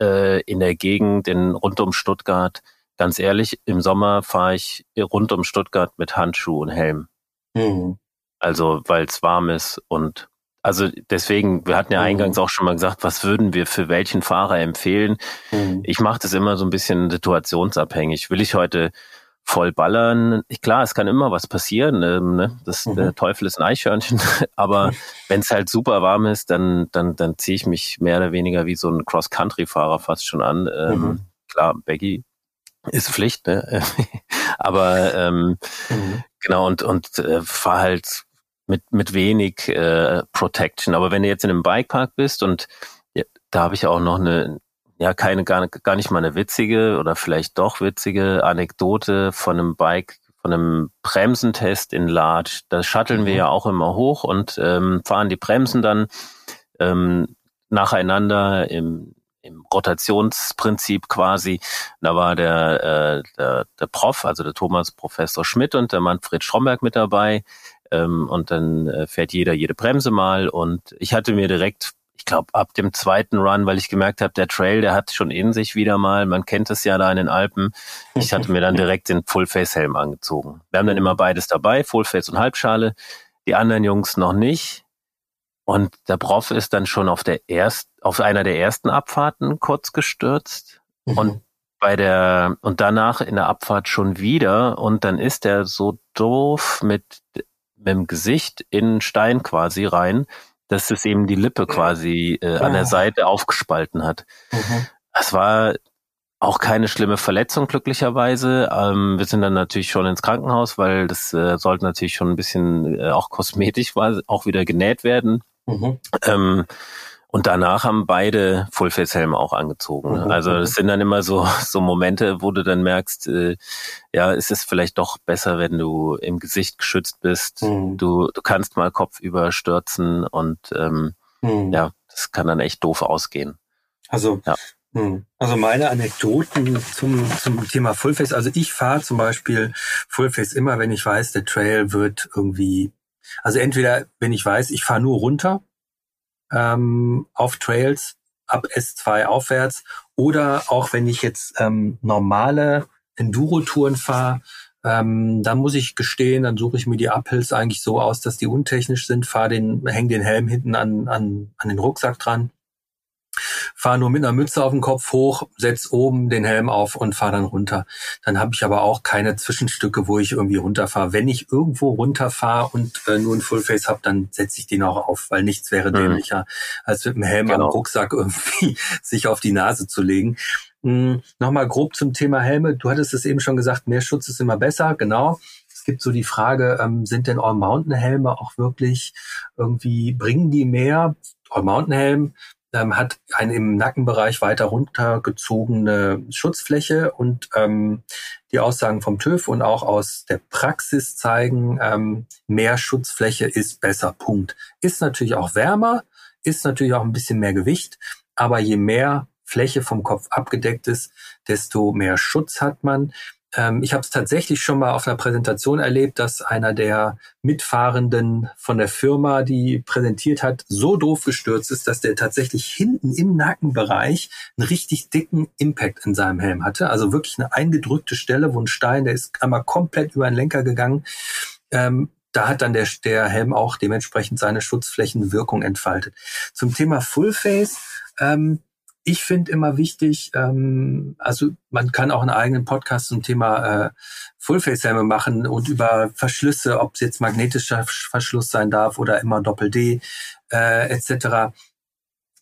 äh, in der Gegend in, rund um Stuttgart ganz ehrlich, im Sommer fahre ich rund um Stuttgart mit Handschuh und Helm. Mhm. Also, weil es warm ist und also deswegen, wir hatten ja mhm. eingangs auch schon mal gesagt, was würden wir für welchen Fahrer empfehlen? Mhm. Ich mache das immer so ein bisschen situationsabhängig. Will ich heute voll ballern. Ich, klar, es kann immer was passieren. Ähm, ne? das, mhm. Der Teufel ist ein Eichhörnchen. Aber wenn es halt super warm ist, dann, dann, dann ziehe ich mich mehr oder weniger wie so ein Cross-Country-Fahrer fast schon an. Ähm, mhm. Klar, Baggy ist Pflicht, ne? Aber ähm, mhm. genau, und, und äh, fahr halt mit, mit wenig äh, Protection. Aber wenn du jetzt in einem Bikepark bist und ja, da habe ich auch noch eine, ja, keine, gar, gar nicht mal eine witzige oder vielleicht doch witzige Anekdote von einem Bike, von einem Bremsentest in Large. Da shutteln mhm. wir ja auch immer hoch und ähm, fahren die Bremsen dann ähm, nacheinander im, im Rotationsprinzip quasi. Da war der, äh, der, der Prof, also der Thomas Professor Schmidt und der Manfred Stromberg mit dabei. Ähm, und dann äh, fährt jeder jede Bremse mal. Und ich hatte mir direkt ich glaube, ab dem zweiten Run, weil ich gemerkt habe, der Trail, der hat schon in sich wieder mal. Man kennt es ja da in den Alpen. Ich hatte mir dann direkt den Fullface-Helm angezogen. Wir haben dann immer beides dabei, Fullface und Halbschale. Die anderen Jungs noch nicht. Und der Prof ist dann schon auf der erst, auf einer der ersten Abfahrten kurz gestürzt. Mhm. Und bei der, und danach in der Abfahrt schon wieder. Und dann ist er so doof mit, mit dem Gesicht in Stein quasi rein dass es eben die Lippe quasi äh, an der Seite aufgespalten hat. Mhm. Es war auch keine schlimme Verletzung glücklicherweise. Ähm, wir sind dann natürlich schon ins Krankenhaus, weil das äh, sollte natürlich schon ein bisschen äh, auch kosmetisch war, auch wieder genäht werden. Mhm. Ähm, und danach haben beide Fullface-Helme auch angezogen. Ne? Mhm. Also das sind dann immer so, so Momente, wo du dann merkst, äh, ja, ist es vielleicht doch besser, wenn du im Gesicht geschützt bist. Mhm. Du, du kannst mal Kopf überstürzen und ähm, mhm. ja, das kann dann echt doof ausgehen. Also ja. Hm. Also meine Anekdoten zum, zum Thema Fullface. Also ich fahre zum Beispiel Fullface immer, wenn ich weiß, der Trail wird irgendwie, also entweder wenn ich weiß, ich fahre nur runter, ähm, auf Trails ab S2 aufwärts. Oder auch wenn ich jetzt ähm, normale Enduro-Touren fahre, ähm, dann muss ich gestehen, dann suche ich mir die Uphills eigentlich so aus, dass die untechnisch sind, fahre den, häng den Helm hinten an, an, an den Rucksack dran fahre nur mit einer Mütze auf dem Kopf hoch, setz oben den Helm auf und fahre dann runter. Dann habe ich aber auch keine Zwischenstücke, wo ich irgendwie runterfahre. Wenn ich irgendwo runterfahre und äh, nur ein Fullface habe, dann setze ich den auch auf, weil nichts wäre mhm. dämlicher, als mit dem Helm genau. am Rucksack irgendwie sich auf die Nase zu legen. Hm, Nochmal grob zum Thema Helme. Du hattest es eben schon gesagt, mehr Schutz ist immer besser. Genau Es gibt so die Frage, ähm, sind denn All-Mountain-Helme auch wirklich irgendwie, bringen die mehr? All-Mountain-Helm ähm, hat eine im Nackenbereich weiter runtergezogene Schutzfläche und ähm, die Aussagen vom TÜV und auch aus der Praxis zeigen, ähm, mehr Schutzfläche ist besser. Punkt. Ist natürlich auch wärmer, ist natürlich auch ein bisschen mehr Gewicht, aber je mehr Fläche vom Kopf abgedeckt ist, desto mehr Schutz hat man. Ähm, ich habe es tatsächlich schon mal auf einer Präsentation erlebt, dass einer der Mitfahrenden von der Firma, die präsentiert hat, so doof gestürzt ist, dass der tatsächlich hinten im Nackenbereich einen richtig dicken Impact in seinem Helm hatte. Also wirklich eine eingedrückte Stelle, wo ein Stein, der ist einmal komplett über den Lenker gegangen. Ähm, da hat dann der, der Helm auch dementsprechend seine Schutzflächenwirkung entfaltet. Zum Thema Fullface. Ähm, ich finde immer wichtig, ähm, also man kann auch einen eigenen Podcast zum Thema äh, Fullface-Helme machen und über Verschlüsse, ob es jetzt magnetischer Verschluss sein darf oder immer Doppel-D äh, etc.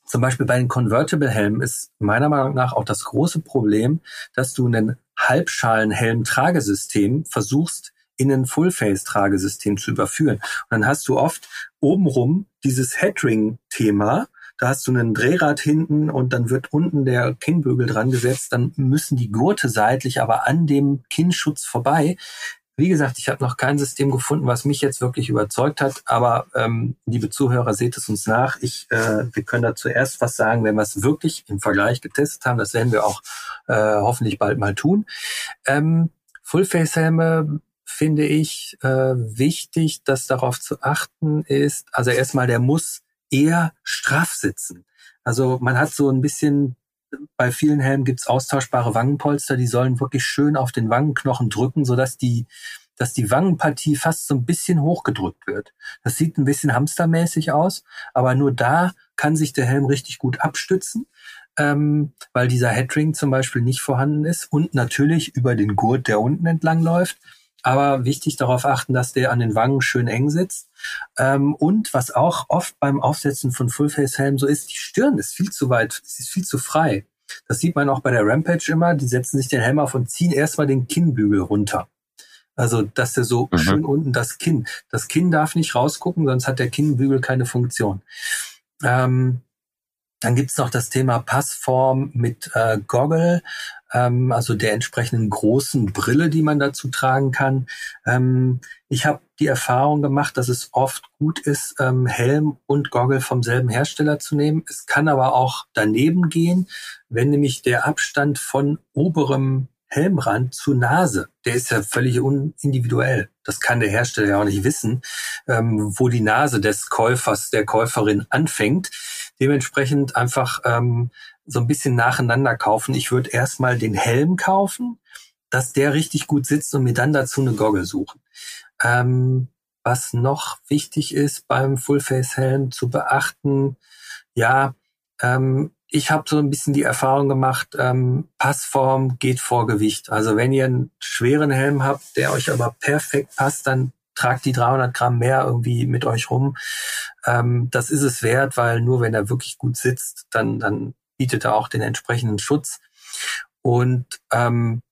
Zum Beispiel bei den Convertible-Helmen ist meiner Meinung nach auch das große Problem, dass du einen Halbschalen-Helm-Tragesystem versuchst, in ein Full-Face-Tragesystem zu überführen. Und dann hast du oft obenrum dieses Headring-Thema, da hast du einen Drehrad hinten und dann wird unten der Kinnbügel dran gesetzt. Dann müssen die Gurte seitlich aber an dem Kinnschutz vorbei. Wie gesagt, ich habe noch kein System gefunden, was mich jetzt wirklich überzeugt hat. Aber ähm, liebe Zuhörer, seht es uns nach. Ich, äh, wir können da zuerst was sagen, wenn wir es wirklich im Vergleich getestet haben. Das werden wir auch äh, hoffentlich bald mal tun. Ähm, Fullface-Helme finde ich äh, wichtig, dass darauf zu achten ist. Also erstmal, der muss eher straff sitzen. Also man hat so ein bisschen, bei vielen Helmen gibt's austauschbare Wangenpolster, die sollen wirklich schön auf den Wangenknochen drücken, sodass die, dass die Wangenpartie fast so ein bisschen hochgedrückt wird. Das sieht ein bisschen hamstermäßig aus, aber nur da kann sich der Helm richtig gut abstützen. ähm, weil dieser Headring zum Beispiel nicht vorhanden ist und natürlich über den Gurt, der unten entlang läuft. Aber wichtig darauf achten, dass der an den Wangen schön eng sitzt. Ähm, und was auch oft beim Aufsetzen von Fullface-Helm so ist, die Stirn ist viel zu weit, ist viel zu frei. Das sieht man auch bei der Rampage immer. Die setzen sich den Helm auf und ziehen erstmal den Kinnbügel runter. Also, dass der so mhm. schön unten das Kinn. Das Kinn darf nicht rausgucken, sonst hat der Kinnbügel keine Funktion. Ähm, dann gibt's noch das Thema Passform mit äh, Goggle, ähm, also der entsprechenden großen Brille, die man dazu tragen kann. Ähm, ich habe die Erfahrung gemacht, dass es oft gut ist, ähm, Helm und Goggle vom selben Hersteller zu nehmen. Es kann aber auch daneben gehen, wenn nämlich der Abstand von oberem Helmrand zu Nase, der ist ja völlig unindividuell. Das kann der Hersteller ja auch nicht wissen, ähm, wo die Nase des Käufers, der Käuferin anfängt. Dementsprechend einfach ähm, so ein bisschen nacheinander kaufen. Ich würde erstmal den Helm kaufen, dass der richtig gut sitzt und mir dann dazu eine Goggle suchen. Ähm, was noch wichtig ist beim Full-Face-Helm zu beachten, ja, ähm, ich habe so ein bisschen die Erfahrung gemacht, ähm, Passform geht vor Gewicht. Also wenn ihr einen schweren Helm habt, der euch aber perfekt passt, dann tragt die 300 Gramm mehr irgendwie mit euch rum. Ähm, das ist es wert, weil nur wenn er wirklich gut sitzt, dann, dann bietet auch den entsprechenden Schutz. Und ähm,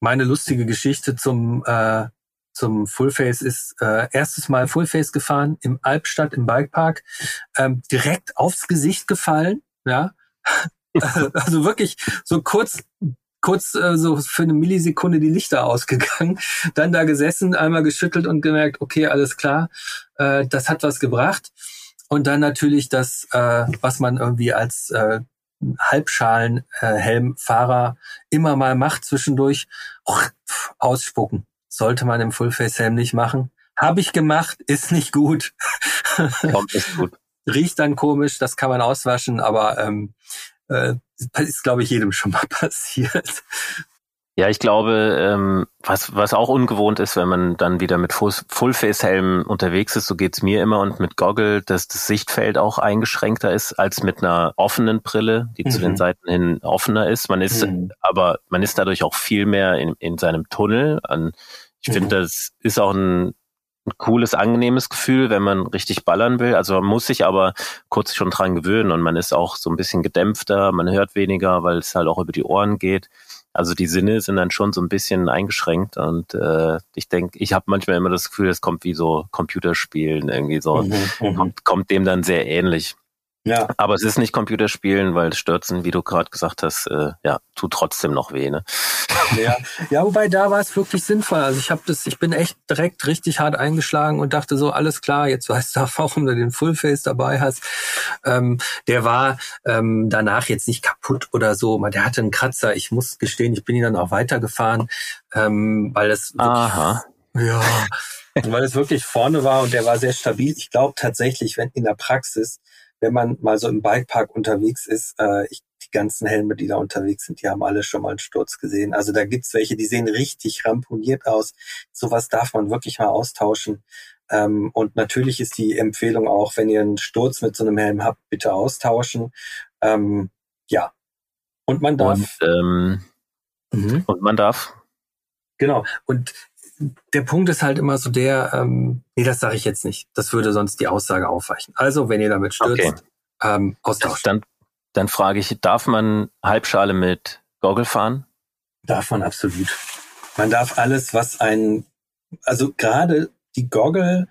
meine lustige Geschichte zum äh, zum Fullface ist äh, erstes Mal Fullface gefahren im Albstadt im Bikepark, ähm, direkt aufs Gesicht gefallen, ja, also wirklich so kurz kurz äh, so für eine Millisekunde die Lichter ausgegangen, dann da gesessen, einmal geschüttelt und gemerkt, okay, alles klar, äh, das hat was gebracht. Und dann natürlich das, äh, was man irgendwie als äh, Halbschalen-Helmfahrer äh, immer mal macht zwischendurch, ausspucken. Sollte man im Fullface-Helm nicht machen. Habe ich gemacht, ist nicht gut. Kommt nicht gut. Riecht dann komisch, das kann man auswaschen, aber ähm, äh, ist, glaube ich, jedem schon mal passiert. Ja, ich glaube, ähm, was, was auch ungewohnt ist, wenn man dann wieder mit Full-Face-Helm unterwegs ist, so geht's mir immer und mit Goggle, dass das Sichtfeld auch eingeschränkter ist als mit einer offenen Brille, die mhm. zu den mhm. Seiten hin offener ist. Man ist, mhm. aber man ist dadurch auch viel mehr in, in seinem Tunnel. Ich mhm. finde, das ist auch ein ein cooles, angenehmes Gefühl, wenn man richtig ballern will. Also man muss sich aber kurz schon dran gewöhnen und man ist auch so ein bisschen gedämpfter, man hört weniger, weil es halt auch über die Ohren geht. Also die Sinne sind dann schon so ein bisschen eingeschränkt und äh, ich denke, ich habe manchmal immer das Gefühl, es kommt wie so Computerspielen irgendwie so, mhm, mhm. kommt, kommt dem dann sehr ähnlich. Ja. Aber es ist nicht Computerspielen, weil Stürzen, wie du gerade gesagt hast, äh, ja, tut trotzdem noch weh. Ne? Ja. ja, wobei da war es wirklich sinnvoll. Also ich habe das, ich bin echt direkt richtig hart eingeschlagen und dachte so, alles klar, jetzt weißt du auch, warum du den Fullface dabei hast. Ähm, der war ähm, danach jetzt nicht kaputt oder so, der hatte einen Kratzer. Ich muss gestehen, ich bin ihn dann auch weitergefahren, ähm, weil es wirklich, Aha. ja, weil es wirklich vorne war und der war sehr stabil. Ich glaube tatsächlich, wenn in der Praxis wenn man mal so im Bikepark unterwegs ist, äh, ich, die ganzen Helme, die da unterwegs sind, die haben alle schon mal einen Sturz gesehen. Also da gibt's welche, die sehen richtig ramponiert aus. Sowas darf man wirklich mal austauschen. Ähm, und natürlich ist die Empfehlung auch, wenn ihr einen Sturz mit so einem Helm habt, bitte austauschen. Ähm, ja. Und man darf. Und, ähm, mhm. und man darf. Genau. Und der Punkt ist halt immer so der, ähm, nee, das sage ich jetzt nicht. Das würde sonst die Aussage aufweichen. Also, wenn ihr damit stürzt, okay. ähm, austauschen. Dann, dann frage ich, darf man Halbschale mit Goggle fahren? Darf man absolut. Man darf alles, was ein, also gerade die Goggle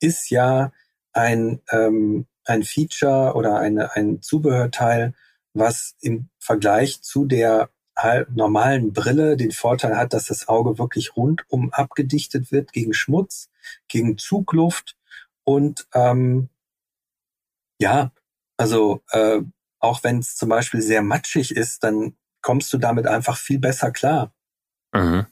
ist ja ein, ähm, ein Feature oder eine, ein Zubehörteil, was im Vergleich zu der normalen Brille den Vorteil hat, dass das Auge wirklich rundum abgedichtet wird gegen Schmutz, gegen Zugluft und ähm, ja, also äh, auch wenn es zum Beispiel sehr matschig ist, dann kommst du damit einfach viel besser klar. Mhm.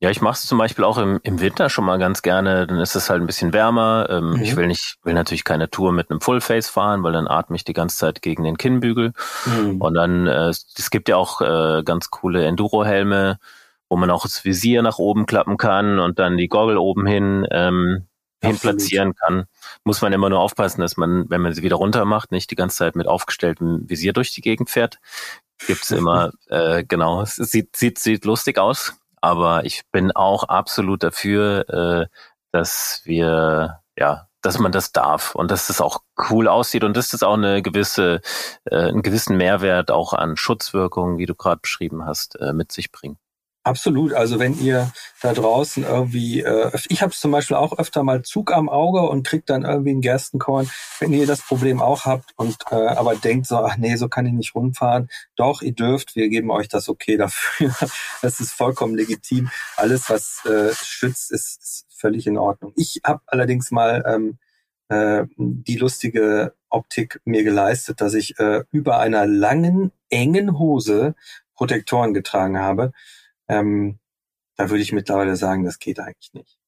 Ja, ich mache es zum Beispiel auch im, im Winter schon mal ganz gerne. Dann ist es halt ein bisschen wärmer. Ähm, mhm. Ich will nicht, will natürlich keine Tour mit einem Fullface fahren, weil dann atme ich die ganze Zeit gegen den Kinnbügel. Mhm. Und dann, äh, es gibt ja auch äh, ganz coole Enduro-Helme, wo man auch das Visier nach oben klappen kann und dann die Goggle oben hin. Ähm, hin platzieren kann. Muss man immer nur aufpassen, dass man, wenn man sie wieder runter macht, nicht die ganze Zeit mit aufgestelltem Visier durch die Gegend fährt. Gibt's immer, äh, genau, es sieht, sieht, sieht lustig aus, aber ich bin auch absolut dafür, äh, dass wir, ja, dass man das darf und dass das auch cool aussieht und dass das auch eine gewisse, äh, einen gewissen Mehrwert auch an Schutzwirkungen, wie du gerade beschrieben hast, äh, mit sich bringt. Absolut. Also wenn ihr da draußen irgendwie, äh, ich habe zum Beispiel auch öfter mal Zug am Auge und kriegt dann irgendwie ein Gerstenkorn. Wenn ihr das Problem auch habt und äh, aber denkt so, ach nee, so kann ich nicht rumfahren. Doch, ihr dürft, wir geben euch das okay dafür. Das ist vollkommen legitim. Alles, was äh, schützt, ist, ist völlig in Ordnung. Ich habe allerdings mal ähm, äh, die lustige Optik mir geleistet, dass ich äh, über einer langen, engen Hose Protektoren getragen habe. Ähm, da würde ich mittlerweile sagen, das geht eigentlich nicht.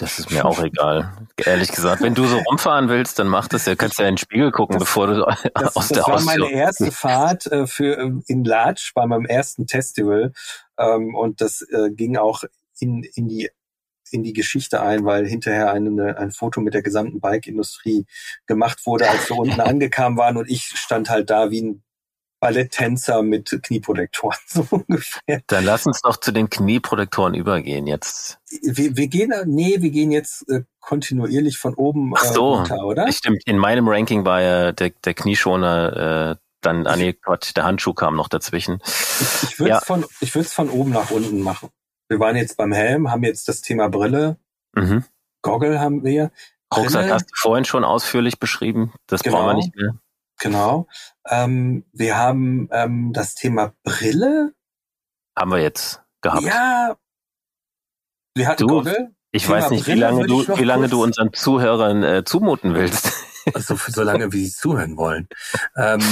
Das ist mir auch egal. Ehrlich gesagt, wenn du so rumfahren willst, dann mach das ja. Kannst ja in den Spiegel gucken, das, bevor du das, aus das der Das war meine erste Fahrt äh, für ähm, in Latsch bei meinem ersten Festival ähm, und das äh, ging auch in in die in die Geschichte ein, weil hinterher eine, ein Foto mit der gesamten Bike-Industrie gemacht wurde, als wir unten angekommen waren und ich stand halt da wie ein Balletttänzer mit Knieprotektoren, so ungefähr. Dann lass uns doch zu den Knieprotektoren übergehen jetzt. Wir, wir gehen, nee, wir gehen jetzt äh, kontinuierlich von oben äh, Ach so, runter, oder? Stimmt, in meinem Ranking war ja der, der Knieschoner, äh, dann, ah nee, Quatsch, der Handschuh kam noch dazwischen. Ich, ich würde es ja. von, ich würde es von oben nach unten machen. Wir waren jetzt beim Helm, haben jetzt das Thema Brille. Mhm. Goggle haben wir. Rucksack hast du vorhin schon ausführlich beschrieben. Das genau. brauchen wir nicht mehr. Genau. Ähm, wir haben ähm, das Thema Brille. Haben wir jetzt gehabt. Ja. Wir hatten du, Goggle. Ich Thema weiß nicht, Brille wie lange du, wie lange du unseren Zuhörern äh, zumuten willst. Also so lange, wie sie zuhören wollen. ähm,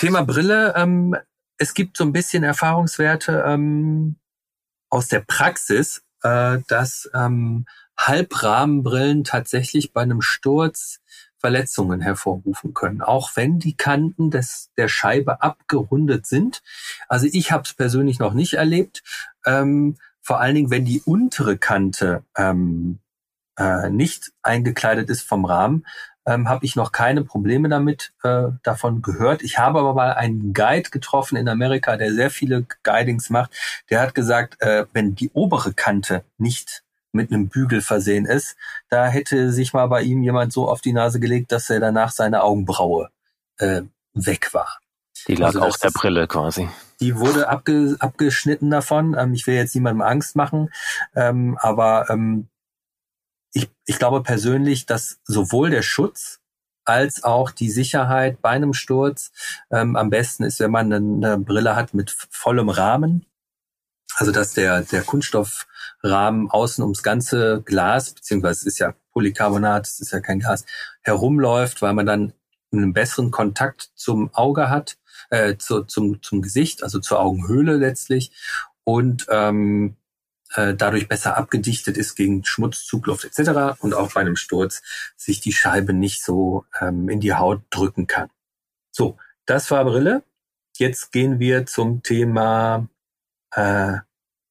Thema Brille. Ähm, es gibt so ein bisschen Erfahrungswerte ähm, aus der Praxis, äh, dass ähm, Halbrahmenbrillen tatsächlich bei einem Sturz Verletzungen hervorrufen können, auch wenn die Kanten des, der Scheibe abgerundet sind. Also ich habe es persönlich noch nicht erlebt. Ähm, vor allen Dingen, wenn die untere Kante ähm, äh, nicht eingekleidet ist vom Rahmen, ähm, habe ich noch keine Probleme damit äh, davon gehört. Ich habe aber mal einen Guide getroffen in Amerika, der sehr viele Guidings macht. Der hat gesagt, äh, wenn die obere Kante nicht mit einem Bügel versehen ist. Da hätte sich mal bei ihm jemand so auf die Nase gelegt, dass er danach seine Augenbraue äh, weg war. Die lag also auf der Brille quasi. Die wurde abge, abgeschnitten davon. Ähm, ich will jetzt niemandem Angst machen, ähm, aber ähm, ich, ich glaube persönlich, dass sowohl der Schutz als auch die Sicherheit bei einem Sturz ähm, am besten ist, wenn man eine, eine Brille hat mit vollem Rahmen. Also dass der, der Kunststoff Rahmen außen ums ganze Glas, beziehungsweise es ist ja Polycarbonat, es ist ja kein Glas, herumläuft, weil man dann einen besseren Kontakt zum Auge hat, äh, zu, zum, zum Gesicht, also zur Augenhöhle letztlich und ähm, äh, dadurch besser abgedichtet ist gegen Schmutz, Zugluft etc. und auch bei einem Sturz sich die Scheibe nicht so ähm, in die Haut drücken kann. So, das war Brille. Jetzt gehen wir zum Thema äh,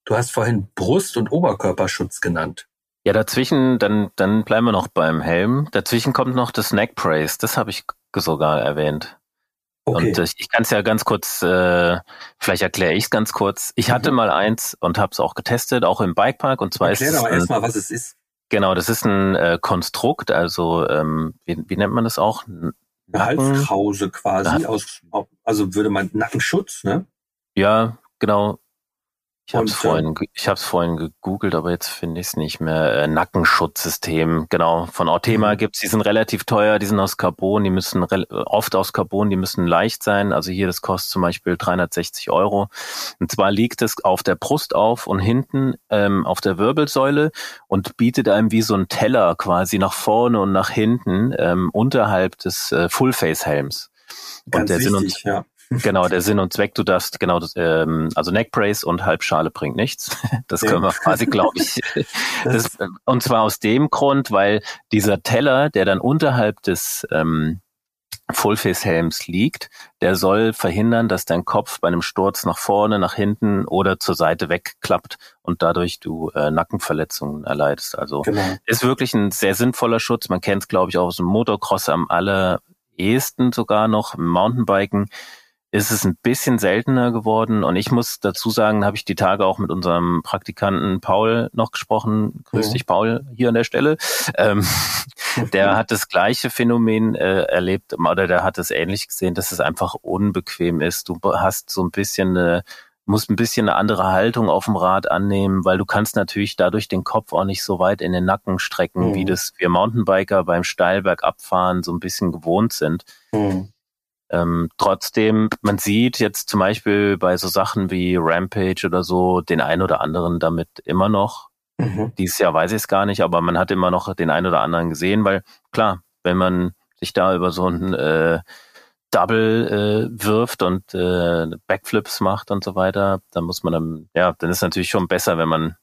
Du hast vorhin Brust- und Oberkörperschutz genannt. Ja, dazwischen, dann, dann bleiben wir noch beim Helm. Dazwischen kommt noch das Neck Brace. Das habe ich sogar erwähnt. Okay. Und ich, ich kann es ja ganz kurz, äh, vielleicht erkläre ich es ganz kurz. Ich hatte mhm. mal eins und habe es auch getestet, auch im Bikepark. Und zwar Erklär ist doch erstmal, was es ist. Genau, das ist ein äh, Konstrukt, also ähm, wie, wie nennt man das auch? Nacken, Eine Halskrause quasi aus, also würde man Nackenschutz, ne? Ja, genau. Ich habe es vorhin, ich hab's vorhin gegoogelt, aber jetzt finde ich es nicht mehr. Äh, Nackenschutzsystem, genau. Von Ortema mhm. gibt's, die sind relativ teuer, die sind aus Carbon, die müssen oft aus Carbon, die müssen leicht sein. Also hier, das kostet zum Beispiel 360 Euro. Und zwar liegt es auf der Brust auf und hinten ähm, auf der Wirbelsäule und bietet einem wie so ein Teller quasi nach vorne und nach hinten ähm, unterhalb des äh, Full-Face-Helms. Und der wichtig, Sinn und, ja. Genau, der Sinn und Zweck, du darfst, genau, das, ähm, also Neckbrace und Halbschale bringt nichts. Das können wir quasi, glaube ich. Das, und zwar aus dem Grund, weil dieser Teller, der dann unterhalb des, ähm, Fullface-Helms liegt, der soll verhindern, dass dein Kopf bei einem Sturz nach vorne, nach hinten oder zur Seite wegklappt und dadurch du äh, Nackenverletzungen erleidest. Also genau. ist wirklich ein sehr sinnvoller Schutz. Man kennt es, glaube ich, auch aus dem Motocross am allerersten sogar noch, im Mountainbiken ist es ein bisschen seltener geworden. Und ich muss dazu sagen, habe ich die Tage auch mit unserem Praktikanten Paul noch gesprochen. Grüß ja. dich, Paul, hier an der Stelle. Ähm, der hat das gleiche Phänomen äh, erlebt oder der hat es ähnlich gesehen, dass es einfach unbequem ist. Du hast so ein bisschen eine musst ein bisschen eine andere Haltung auf dem Rad annehmen, weil du kannst natürlich dadurch den Kopf auch nicht so weit in den Nacken strecken, mhm. wie das wir Mountainbiker beim Steilberg abfahren so ein bisschen gewohnt sind. Mhm. Ähm, trotzdem, man sieht jetzt zum Beispiel bei so Sachen wie Rampage oder so den einen oder anderen damit immer noch. Mhm. Dieses Jahr weiß ich es gar nicht, aber man hat immer noch den einen oder anderen gesehen, weil klar, wenn man sich da über so ein äh, Double äh, wirft und äh, Backflips macht und so weiter, dann muss man dann, ja, dann ist natürlich schon besser, wenn man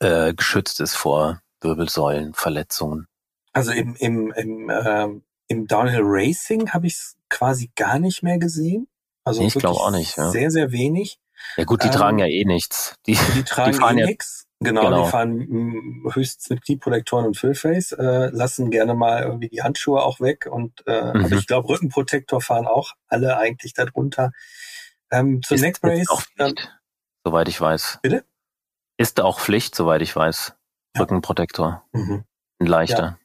äh, geschützt ist vor Wirbelsäulenverletzungen. Also im, im, im, äh, im Downhill Racing habe ich es quasi gar nicht mehr gesehen. Also ich glaube auch nicht. Ja. Sehr, sehr wenig. Ja gut, die ähm, tragen ja eh nichts. Die, die tragen die fahren eh ja, nichts. Genau, genau, die fahren mm, höchstens mit Knieprotektoren und Fullface, äh, lassen gerne mal irgendwie die Handschuhe auch weg und äh, mhm. aber ich glaube Rückenprotektor fahren auch alle eigentlich darunter. Ähm, zur ist, Neckbrace. Ist auch Pflicht, ähm, soweit ich weiß. Bitte? Ist auch Pflicht, soweit ich weiß. Rückenprotektor. Mhm. Ein leichter. Ja.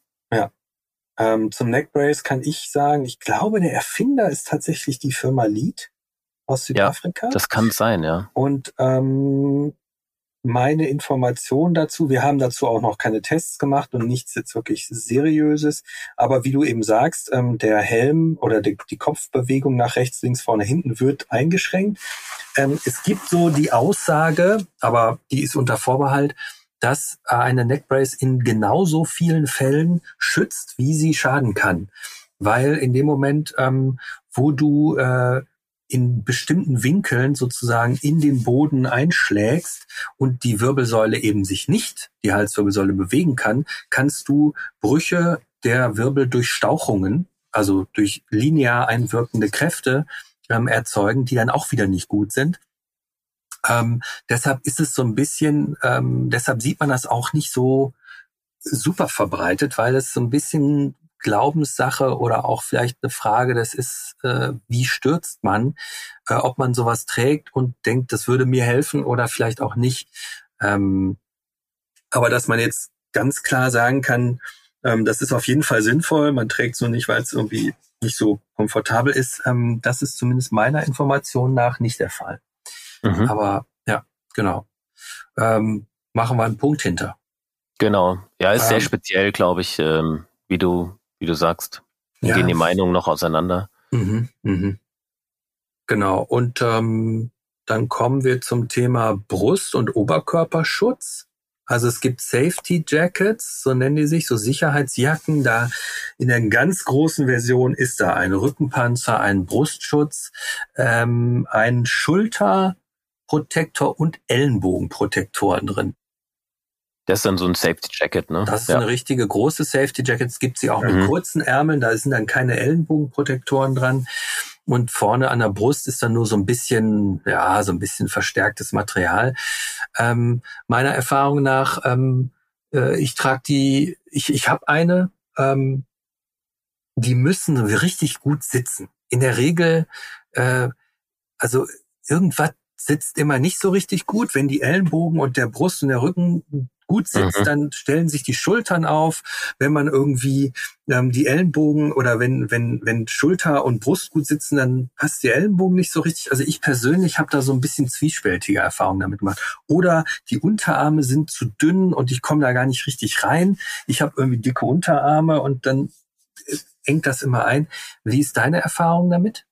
Ähm, zum Neckbrace kann ich sagen, ich glaube, der Erfinder ist tatsächlich die Firma Lead aus Südafrika. Ja, das kann sein, ja. Und ähm, meine Information dazu, wir haben dazu auch noch keine Tests gemacht und nichts jetzt wirklich Seriöses. Aber wie du eben sagst, ähm, der Helm oder die, die, Kopfbewegung nach rechts, links, vorne, hinten wird eingeschränkt. Ähm, es gibt so die Aussage, aber die ist unter Vorbehalt, dass äh, eine Neckbrace in genauso vielen Fällen schützt, wie sie schaden kann. Weil in dem Moment, ähm, wo du äh, in bestimmten Winkeln sozusagen in den Boden einschlägst und die Wirbelsäule eben sich nicht, die Halswirbelsäule bewegen kann, kannst du Brüche der Wirbel durch Stauchungen, also durch linear einwirkende Kräfte ähm, erzeugen, die dann auch wieder nicht gut sind. Ähm, deshalb ist es so ein bisschen, ähm, deshalb sieht man das auch nicht so super verbreitet, weil es so ein bisschen Glaubenssache oder auch vielleicht eine Frage, das ist, äh, wie stürzt man, äh, ob man sowas trägt und denkt, das würde mir helfen oder vielleicht auch nicht. Ähm, aber dass man jetzt ganz klar sagen kann, ähm, das ist auf jeden Fall sinnvoll, man trägt so nicht, weil es irgendwie nicht so komfortabel ist, ähm, das ist zumindest meiner Information nach nicht der Fall. Mhm. Aber ja, genau. Ähm, machen wir einen Punkt hinter. Genau. Ja, ist ähm, sehr speziell, glaube ich, ähm, wie du, wie du sagst. Ja. Gehen die Meinungen noch auseinander. Mhm, mhm. Genau. Und ähm, dann kommen wir zum Thema Brust- und Oberkörperschutz. Also es gibt Safety Jackets, so nennen die sich, so Sicherheitsjacken. Da in der ganz großen Version ist da ein Rückenpanzer, ein Brustschutz, ähm, ein Schulter, Protektor und Ellenbogenprotektoren drin. Das ist dann so ein Safety Jacket, ne? Das ist ja. eine richtige große Safety Jacket. Es gibt sie auch mhm. mit kurzen Ärmeln, da sind dann keine Ellenbogenprotektoren dran. Und vorne an der Brust ist dann nur so ein bisschen, ja, so ein bisschen verstärktes Material. Ähm, meiner Erfahrung nach, ähm, äh, ich trage die, ich, ich habe eine, ähm, die müssen richtig gut sitzen. In der Regel, äh, also irgendwas sitzt immer nicht so richtig gut. Wenn die Ellenbogen und der Brust und der Rücken gut sitzt, mhm. dann stellen sich die Schultern auf. Wenn man irgendwie ähm, die Ellenbogen oder wenn, wenn, wenn Schulter und Brust gut sitzen, dann passt die Ellenbogen nicht so richtig. Also ich persönlich habe da so ein bisschen zwiespältige Erfahrungen damit gemacht. Oder die Unterarme sind zu dünn und ich komme da gar nicht richtig rein. Ich habe irgendwie dicke Unterarme und dann äh, engt das immer ein. Wie ist deine Erfahrung damit?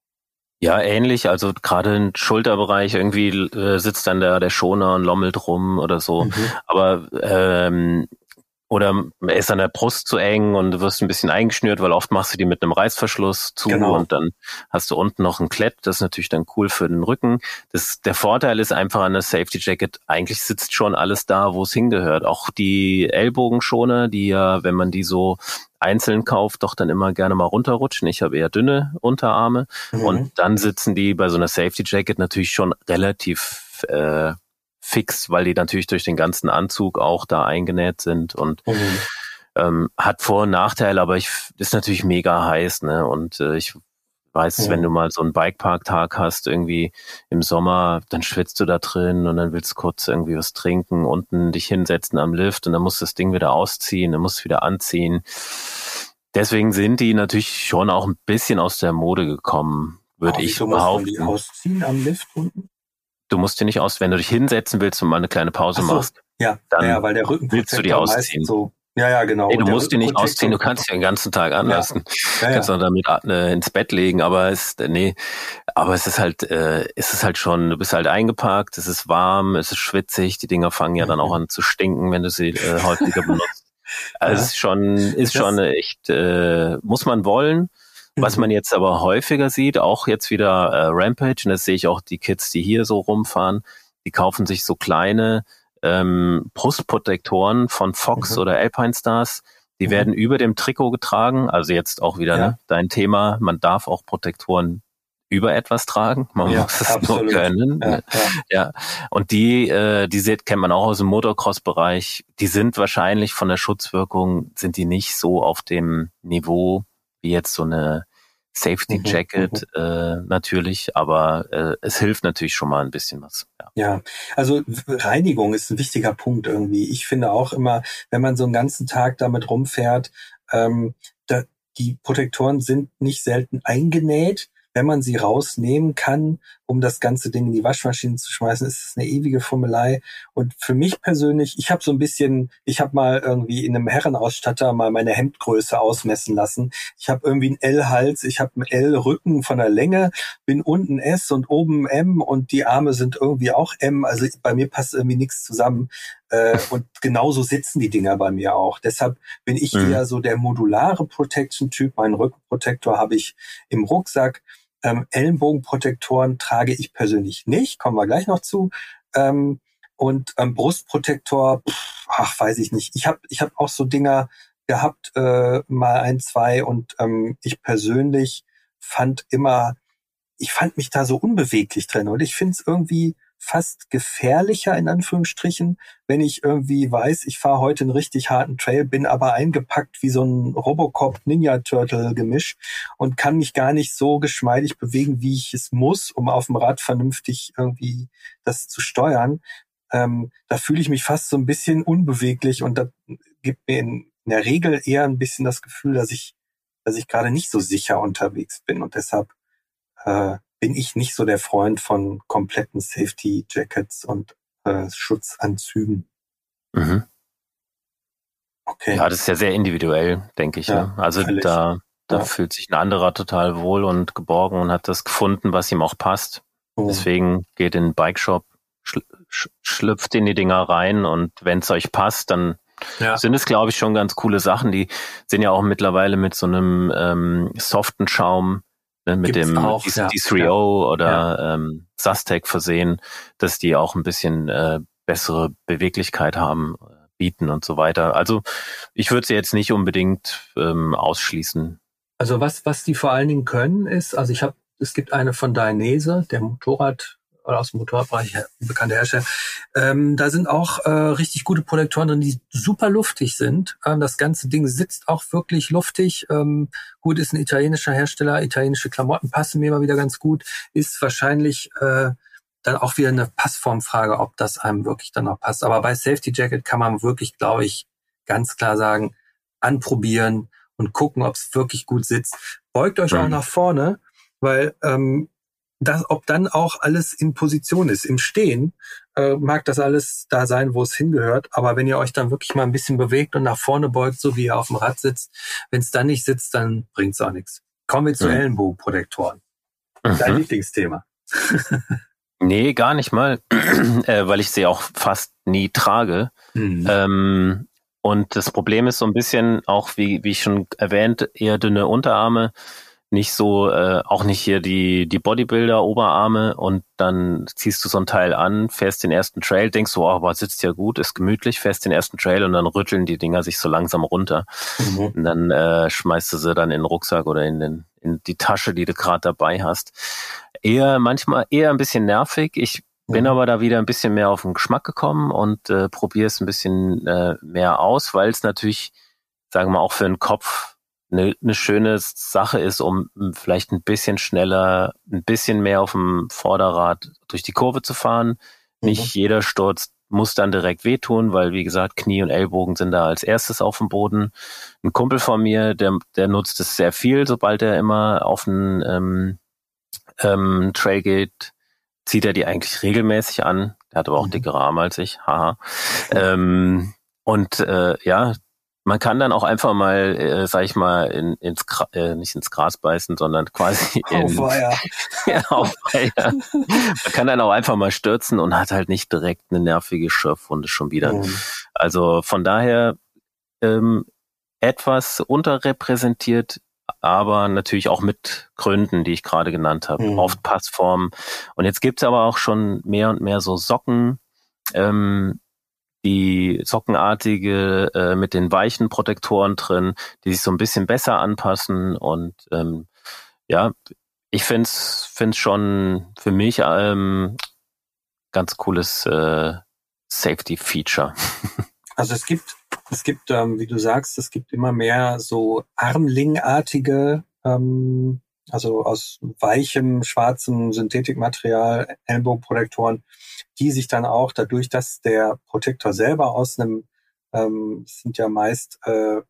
Ja, ähnlich. Also gerade im Schulterbereich irgendwie äh, sitzt dann der, der Schoner und lommelt rum oder so. Mhm. Aber ähm, oder ist an der Brust zu eng und du wirst ein bisschen eingeschnürt, weil oft machst du die mit einem Reißverschluss zu genau. und dann hast du unten noch ein Klett. Das ist natürlich dann cool für den Rücken. Das, der Vorteil ist einfach an der Safety Jacket, eigentlich sitzt schon alles da, wo es hingehört. Auch die Ellbogenschoner, die ja, wenn man die so einzeln kauft, doch dann immer gerne mal runterrutschen. Ich habe eher dünne Unterarme mhm. und dann sitzen die bei so einer Safety Jacket natürlich schon relativ äh, fix, weil die natürlich durch den ganzen Anzug auch da eingenäht sind und mhm. ähm, hat Vor- und Nachteile, aber ich ist natürlich mega heiß, ne? Und äh, ich weiß, mhm. wenn du mal so einen Bikepark-Tag hast, irgendwie im Sommer, dann schwitzt du da drin und dann willst du kurz irgendwie was trinken, unten dich hinsetzen am Lift und dann musst du das Ding wieder ausziehen, dann musst du wieder anziehen. Deswegen sind die natürlich schon auch ein bisschen aus der Mode gekommen, würde ich behaupten. Die ausziehen am Lift unten? Du musst dir nicht aus, wenn du dich hinsetzen willst und mal eine kleine Pause so, machst. Ja, dann ja, weil der Rücken willst du die ausziehen. So, ja, ja, genau. Nee, du musst die nicht ausziehen, du kannst sie den ganzen Tag anlassen. Ja. Ja, kannst auch damit äh, ins Bett legen, aber es, nee, aber es ist halt, äh, es ist halt schon, du bist halt eingeparkt, es ist warm, es ist schwitzig, die Dinger fangen ja dann auch an zu stinken, wenn du sie äh, häufiger benutzt. Also es ist schon, ist das schon echt, äh, muss man wollen. Was man mhm. jetzt aber häufiger sieht, auch jetzt wieder äh, Rampage, und das sehe ich auch die Kids, die hier so rumfahren, die kaufen sich so kleine ähm, Brustprotektoren von Fox mhm. oder Alpine Stars. Die mhm. werden über dem Trikot getragen. Also jetzt auch wieder ja. ne, dein Thema. Man darf auch Protektoren über etwas tragen. Man ja, muss es absolut. nur können. Ja, ja. ja. Und die, äh, die sieht, kennt man auch aus dem Motocross-Bereich. Die sind wahrscheinlich von der Schutzwirkung, sind die nicht so auf dem Niveau wie jetzt so eine Safety mhm, Jacket mhm, äh, natürlich, aber äh, es hilft natürlich schon mal ein bisschen was. Ja. ja, also Reinigung ist ein wichtiger Punkt irgendwie. Ich finde auch immer, wenn man so einen ganzen Tag damit rumfährt, ähm, da, die Protektoren sind nicht selten eingenäht wenn man sie rausnehmen kann, um das ganze Ding in die Waschmaschine zu schmeißen, ist es eine ewige Fummelei. Und für mich persönlich, ich habe so ein bisschen, ich habe mal irgendwie in einem Herrenausstatter mal meine Hemdgröße ausmessen lassen. Ich habe irgendwie einen L-Hals, ich habe einen L-Rücken von der Länge, bin unten S und oben M und die Arme sind irgendwie auch M. Also bei mir passt irgendwie nichts zusammen. Äh, und genauso sitzen die Dinger bei mir auch. Deshalb bin ich mhm. eher so der modulare Protection-Typ. Meinen Rückenprotektor habe ich im Rucksack. Ähm, Ellenbogenprotektoren trage ich persönlich nicht, kommen wir gleich noch zu. Ähm, und ähm, Brustprotektor, pff, ach, weiß ich nicht. Ich habe ich hab auch so Dinger gehabt, äh, mal ein, zwei und ähm, ich persönlich fand immer, ich fand mich da so unbeweglich drin und ich finde es irgendwie fast gefährlicher in Anführungsstrichen, wenn ich irgendwie weiß, ich fahre heute einen richtig harten Trail, bin aber eingepackt wie so ein Robocop Ninja Turtle Gemisch und kann mich gar nicht so geschmeidig bewegen, wie ich es muss, um auf dem Rad vernünftig irgendwie das zu steuern. Ähm, da fühle ich mich fast so ein bisschen unbeweglich und da gibt mir in, in der Regel eher ein bisschen das Gefühl, dass ich, dass ich gerade nicht so sicher unterwegs bin und deshalb äh, bin ich nicht so der Freund von kompletten Safety Jackets und äh, Schutzanzügen. Mhm. Okay. Ja, das ist ja sehr individuell, denke ich. Ja, ne? Also völlig. da, da ja. fühlt sich ein anderer total wohl und geborgen und hat das gefunden, was ihm auch passt. Oh. Deswegen geht in den Bike Shop, schl schlüpft in die Dinger rein und wenn es euch passt, dann ja. sind es, glaube ich, schon ganz coole Sachen. Die sind ja auch mittlerweile mit so einem ähm, soften Schaum ne, mit Gibt's dem auch, D- ja. D3O ja. oder ja. Ähm, Sustec versehen, dass die auch ein bisschen äh, bessere Beweglichkeit haben, äh, bieten und so weiter. Also ich würde sie jetzt nicht unbedingt ähm, ausschließen. Also was, was die vor allen Dingen können, ist, also ich habe, es gibt eine von Dainese, der Motorrad, oder aus dem Motorbereich bekannte Hersteller. Ähm, da sind auch äh, richtig gute Protektoren drin, die super luftig sind. Ähm, das ganze Ding sitzt auch wirklich luftig. Ähm, gut, ist ein italienischer Hersteller, italienische Klamotten passen mir immer wieder ganz gut. Ist wahrscheinlich äh, dann auch wieder eine Passformfrage, ob das einem wirklich dann auch passt. Aber bei Safety Jacket kann man wirklich, glaube ich, ganz klar sagen, anprobieren und gucken, ob es wirklich gut sitzt. Beugt euch mhm. auch nach vorne, weil ähm, das, ob dann auch alles in Position ist. Im Stehen äh, mag das alles da sein, wo es hingehört, aber wenn ihr euch dann wirklich mal ein bisschen bewegt und nach vorne beugt, so wie ihr auf dem Rad sitzt, wenn es dann nicht sitzt, dann bringt es auch nichts. Kommen wir zu mhm. Ellenbogenprotektoren. Mhm. Dein Lieblingsthema. nee, gar nicht mal, äh, weil ich sie auch fast nie trage. Mhm. Ähm, Und das Problem ist so ein bisschen auch, wie, wie ich schon erwähnt, eher dünne Unterarme, nicht so, äh, auch nicht hier die, die Bodybuilder-Oberarme und dann ziehst du so ein Teil an, fährst den ersten Trail, denkst du, oh, aber sitzt ja gut, ist gemütlich, fährst den ersten Trail und dann rütteln die Dinger sich so langsam runter. Mhm. Und dann äh, schmeißt du sie dann in den Rucksack oder in, den, in die Tasche, die du gerade dabei hast. Eher manchmal eher ein bisschen nervig. Ich bin mhm. aber da wieder ein bisschen mehr auf den Geschmack gekommen und äh, probiere es ein bisschen äh, mehr aus, weil es natürlich, sagen wir auch für den Kopf eine, eine schöne Sache ist, um vielleicht ein bisschen schneller, ein bisschen mehr auf dem Vorderrad durch die Kurve zu fahren. Mhm. Nicht jeder Sturz muss dann direkt wehtun, weil wie gesagt, Knie und Ellbogen sind da als erstes auf dem Boden. Ein Kumpel von mir, der, der nutzt es sehr viel, sobald er immer auf einen ähm, ähm, Trail geht, zieht er die eigentlich regelmäßig an. Der hat aber auch mhm. dickere Arme als ich, haha. Ähm, und äh, ja, man kann dann auch einfach mal, äh, sag ich mal, in, ins Gra äh, nicht ins Gras beißen, sondern quasi in, auf Feuer. ja, auf Feuer. Man kann dann auch einfach mal stürzen und hat halt nicht direkt eine nervige Schürfwunde schon wieder. Mhm. Also von daher ähm, etwas unterrepräsentiert, aber natürlich auch mit Gründen, die ich gerade genannt habe. Mhm. Oft Passform. Und jetzt gibt's aber auch schon mehr und mehr so Socken, ähm, die sockenartige äh, mit den weichen Protektoren drin, die sich so ein bisschen besser anpassen und ähm, ja, ich finde es find's schon für mich ähm, ganz cooles äh, Safety-Feature. Also es gibt, es gibt, ähm, wie du sagst, es gibt immer mehr so Armlingartige ähm, also aus weichem, schwarzem Synthetikmaterial, Ellbogenprotektoren, die sich dann auch dadurch, dass der Protektor selber aus einem, ähm, sind ja meist äh,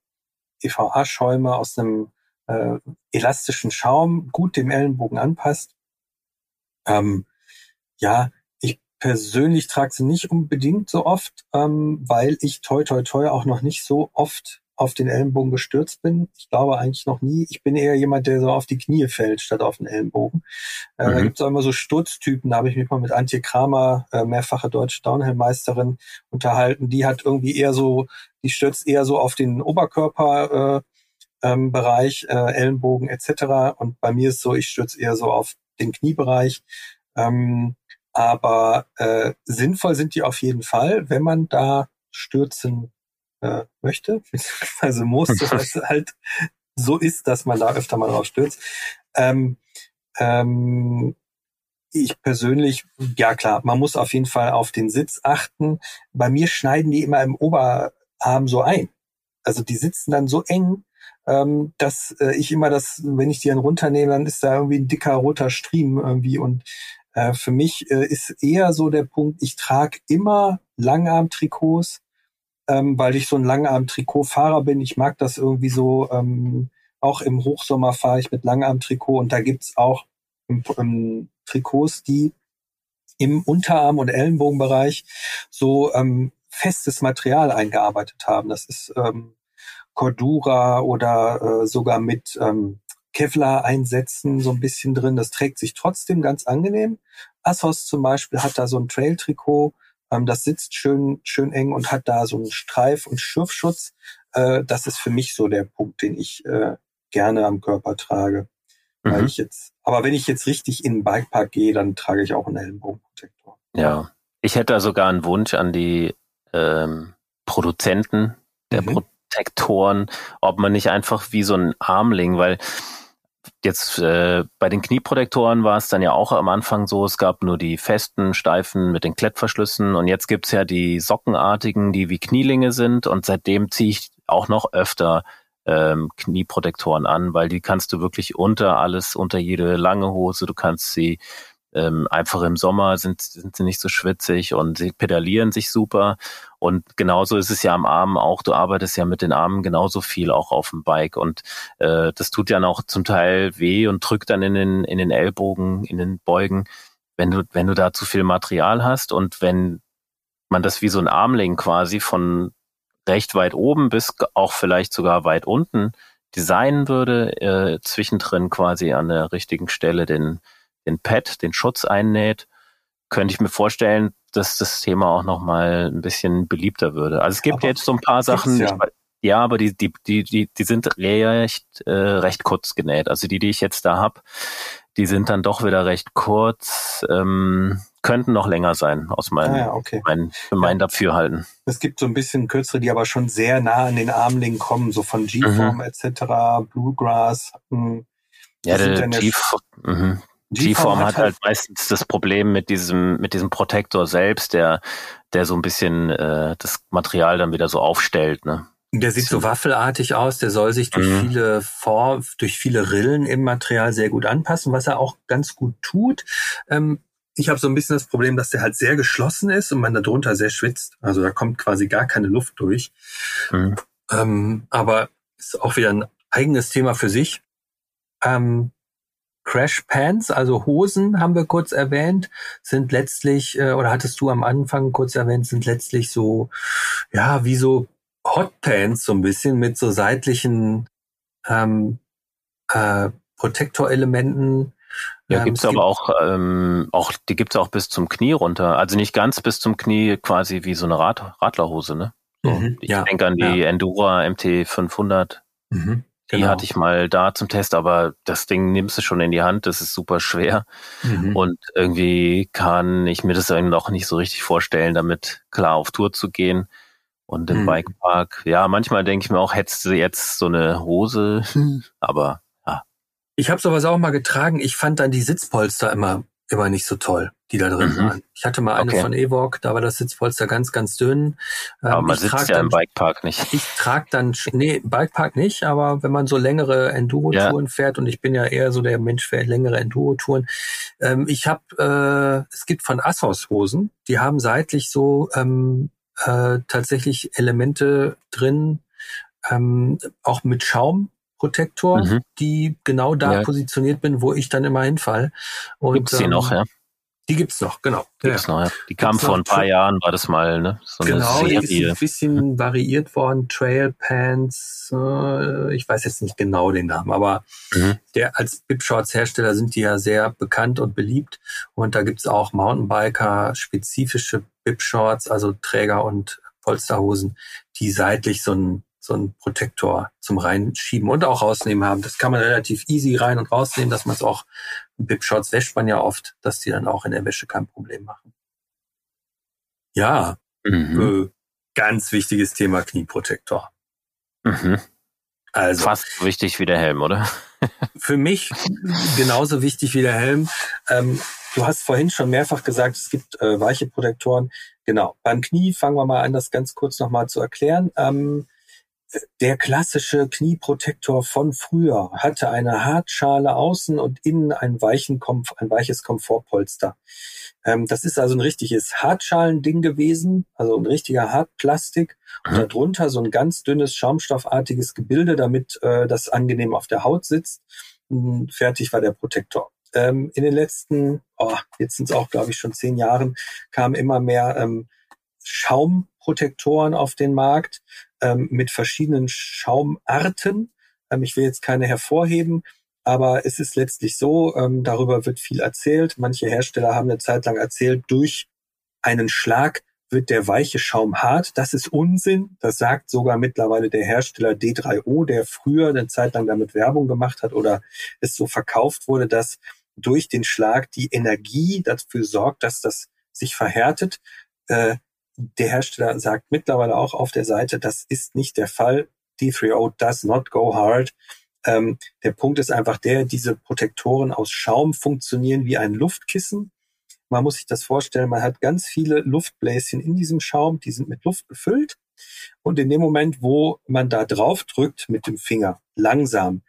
EVA-Schäume aus einem äh, elastischen Schaum gut dem Ellenbogen anpasst. Ähm, ja, ich persönlich trage sie nicht unbedingt so oft, ähm, weil ich toi toi toi auch noch nicht so oft auf den Ellenbogen gestürzt bin. Ich glaube eigentlich noch nie. Ich bin eher jemand, der so auf die Knie fällt, statt auf den Ellenbogen. Äh, mhm. Da gibt es auch immer so Sturztypen. Da habe ich mich mal mit Antje Kramer, äh, mehrfache deutsche Downhill-Meisterin, unterhalten. Die hat irgendwie eher so, die stürzt eher so auf den Oberkörper. Äh, ähm, Bereich, äh, Ellenbogen etc. Und bei mir ist so, ich stürze eher so auf den Kniebereich. Ähm, aber äh, sinnvoll sind die auf jeden Fall, wenn man da stürzen äh, möchte, also muss, weil es halt so ist, dass man da öfter mal drauf stürzt. Ähm, ähm, ich persönlich, ja klar, man muss auf jeden Fall auf den Sitz achten. Bei mir schneiden die immer im Oberarm so ein. Also die sitzen dann so eng, ähm, dass äh, ich immer das, wenn ich die dann runternehme, dann ist da irgendwie ein dicker roter Stream irgendwie. Und äh, für mich äh, ist eher so der Punkt, ich trage immer Langarm-Trikots, ähm, weil ich so ein Langarm-Trikot-Fahrer bin. Ich mag das irgendwie so. Ähm, auch im Hochsommer fahre ich mit Langarm-Trikot und da gibt's auch im, im Trikots, die im Unterarm- und Ellenbogenbereich so ähm, festes Material eingearbeitet haben. Das ist ähm, Cordura oder äh, sogar mit ähm, Kevlar-Einsätzen so ein bisschen drin. Das trägt sich trotzdem ganz angenehm. Assos zum Beispiel hat da so ein Trail-Trikot, ähm, das sitzt schön, schön eng und hat da so einen Streif- und Schürfschutz. Äh, das ist für mich so der Punkt, den ich äh, gerne am Körper trage. Mhm. Weil ich jetzt, aber wenn ich jetzt richtig in den Bikepark gehe, dann trage ich auch einen Ellenbogenprotektor. Ja. Ich hätte da sogar einen Wunsch an die ähm, Produzenten der mhm. Protektoren, ob man nicht einfach wie so ein Armling, weil Jetzt äh, bei den Knieprotektoren war es dann ja auch am Anfang so, es gab nur die festen, steifen mit den Klettverschlüssen und jetzt gibt's ja die sockenartigen, die wie Knielinge sind und seitdem ziehe ich auch noch öfter ähm, Knieprotektoren an, weil die kannst du wirklich unter alles, unter jede lange Hose, du kannst sie ähm, einfach im Sommer sind, sind sie nicht so schwitzig und sie pedalieren sich super. Und genauso ist es ja am Arm auch. Du arbeitest ja mit den Armen genauso viel auch auf dem Bike. Und äh, das tut ja auch zum Teil weh und drückt dann in den, in den Ellbogen, in den Beugen, wenn du, wenn du da zu viel Material hast und wenn man das wie so ein Armling quasi von recht weit oben bis auch vielleicht sogar weit unten designen würde, äh, zwischendrin quasi an der richtigen Stelle den den Pad, den Schutz einnäht, könnte ich mir vorstellen, dass das Thema auch nochmal ein bisschen beliebter würde. Also es gibt aber jetzt so ein paar Sachen, ja. Ich, ja, aber die, die, die, die, die sind recht, äh, recht kurz genäht. Also die, die ich jetzt da hab, die sind dann doch wieder recht kurz, ähm, könnten noch länger sein, aus meinem, ah, ja, okay. mein, für mein ja. Dafürhalten. Es gibt so ein bisschen kürzere, die aber schon sehr nah an den Armlingen kommen, so von G-Form mhm. etc., Bluegrass. Mh. Hm. Ja, der G-Form G-Form hat, hat halt, halt meistens das Problem mit diesem, mit diesem Protektor selbst, der, der so ein bisschen äh, das Material dann wieder so aufstellt, ne? Der sieht so waffelartig aus, der soll sich durch mhm. viele Vor durch viele Rillen im Material sehr gut anpassen, was er auch ganz gut tut. Ähm, ich habe so ein bisschen das Problem, dass der halt sehr geschlossen ist und man darunter sehr schwitzt. Also da kommt quasi gar keine Luft durch. Mhm. Ähm, aber ist auch wieder ein eigenes Thema für sich. Ähm, Crash Pants, also Hosen, haben wir kurz erwähnt, sind letztlich, äh, oder hattest du am Anfang kurz erwähnt, sind letztlich so, ja, wie so Hotpants so ein bisschen mit so seitlichen ähm, äh, Protektorelementen. Ja, ähm, gibt's aber auch, ähm, auch, die gibt's auch bis zum Knie runter. Also nicht ganz bis zum Knie, quasi wie so eine Rad Radlerhose, ne? So, mhm, ich ja, denke an die ja. Endura MT 500. Mhm, die genau. hatte ich mal da zum Test, aber das Ding nimmst du schon in die Hand, das ist super schwer. Mhm. Und irgendwie kann ich mir das eben noch nicht so richtig vorstellen, damit klar auf Tour zu gehen. Und im hm. Bikepark, ja, manchmal denke ich mir auch, hättest du jetzt so eine Hose, hm. aber ja. Ich habe sowas auch mal getragen. Ich fand dann die Sitzpolster immer immer nicht so toll, die da drin mhm. waren. Ich hatte mal eine okay. von Evoque, da war das Sitzpolster ganz, ganz dünn. Aber ähm, man sitzt ja dann, im Bikepark nicht. Ich trage dann, nee, Bikepark nicht, aber wenn man so längere Enduro-Touren ja. fährt und ich bin ja eher so der Mensch für längere Enduro-Touren. Ähm, ich habe, äh, es gibt von Assos Hosen, die haben seitlich so ähm, äh, tatsächlich Elemente drin, ähm, auch mit Schaumprotektor, mhm. die genau da ja. positioniert bin, wo ich dann immer hinfall. Und, Gibt's die ähm, noch, ja? Die gibt's noch, genau. Gibt's ja. noch, ja. Die kam vor ein paar Jahren, war das mal, ne? So genau, eine Serie. die ist ein bisschen variiert worden. Trail Pants, äh, ich weiß jetzt nicht genau den Namen, aber mhm. der als Bib Shorts Hersteller sind die ja sehr bekannt und beliebt. Und da gibt's auch Mountainbiker spezifische Bib Shorts, also Träger und Polsterhosen, die seitlich so ein so einen Protektor zum Reinschieben und auch rausnehmen haben. Das kann man relativ easy rein und rausnehmen, dass man es auch, Bip-Shorts wäscht man ja oft, dass die dann auch in der Wäsche kein Problem machen. Ja, mhm. äh, ganz wichtiges Thema Knieprotektor. Mhm. Also, Fast wichtig wie der Helm, oder? für mich genauso wichtig wie der Helm. Ähm, du hast vorhin schon mehrfach gesagt, es gibt äh, weiche Protektoren. Genau, beim Knie fangen wir mal an, das ganz kurz nochmal zu erklären. Ähm, der klassische Knieprotektor von früher hatte eine Hartschale außen und innen ein, weichen ein weiches Komfortpolster. Ähm, das ist also ein richtiges Hartschalending gewesen, also ein richtiger Hartplastik und mhm. darunter so ein ganz dünnes schaumstoffartiges Gebilde, damit äh, das angenehm auf der Haut sitzt. Und fertig war der Protektor. Ähm, in den letzten, oh, jetzt sind es auch, glaube ich, schon zehn Jahren, kamen immer mehr ähm, Schaumprotektoren auf den Markt ähm, mit verschiedenen Schaumarten. Ähm, ich will jetzt keine hervorheben, aber es ist letztlich so, ähm, darüber wird viel erzählt. Manche Hersteller haben eine Zeit lang erzählt, durch einen Schlag wird der weiche Schaum hart. Das ist Unsinn. Das sagt sogar mittlerweile der Hersteller D3O, der früher eine Zeit lang damit Werbung gemacht hat oder es so verkauft wurde, dass durch den Schlag die Energie dafür sorgt, dass das sich verhärtet. Äh, der Hersteller sagt mittlerweile auch auf der Seite, das ist nicht der Fall. D3O does not go hard. Ähm, der Punkt ist einfach der, diese Protektoren aus Schaum funktionieren wie ein Luftkissen. Man muss sich das vorstellen, man hat ganz viele Luftbläschen in diesem Schaum, die sind mit Luft befüllt. Und in dem Moment, wo man da drauf drückt mit dem Finger, langsam,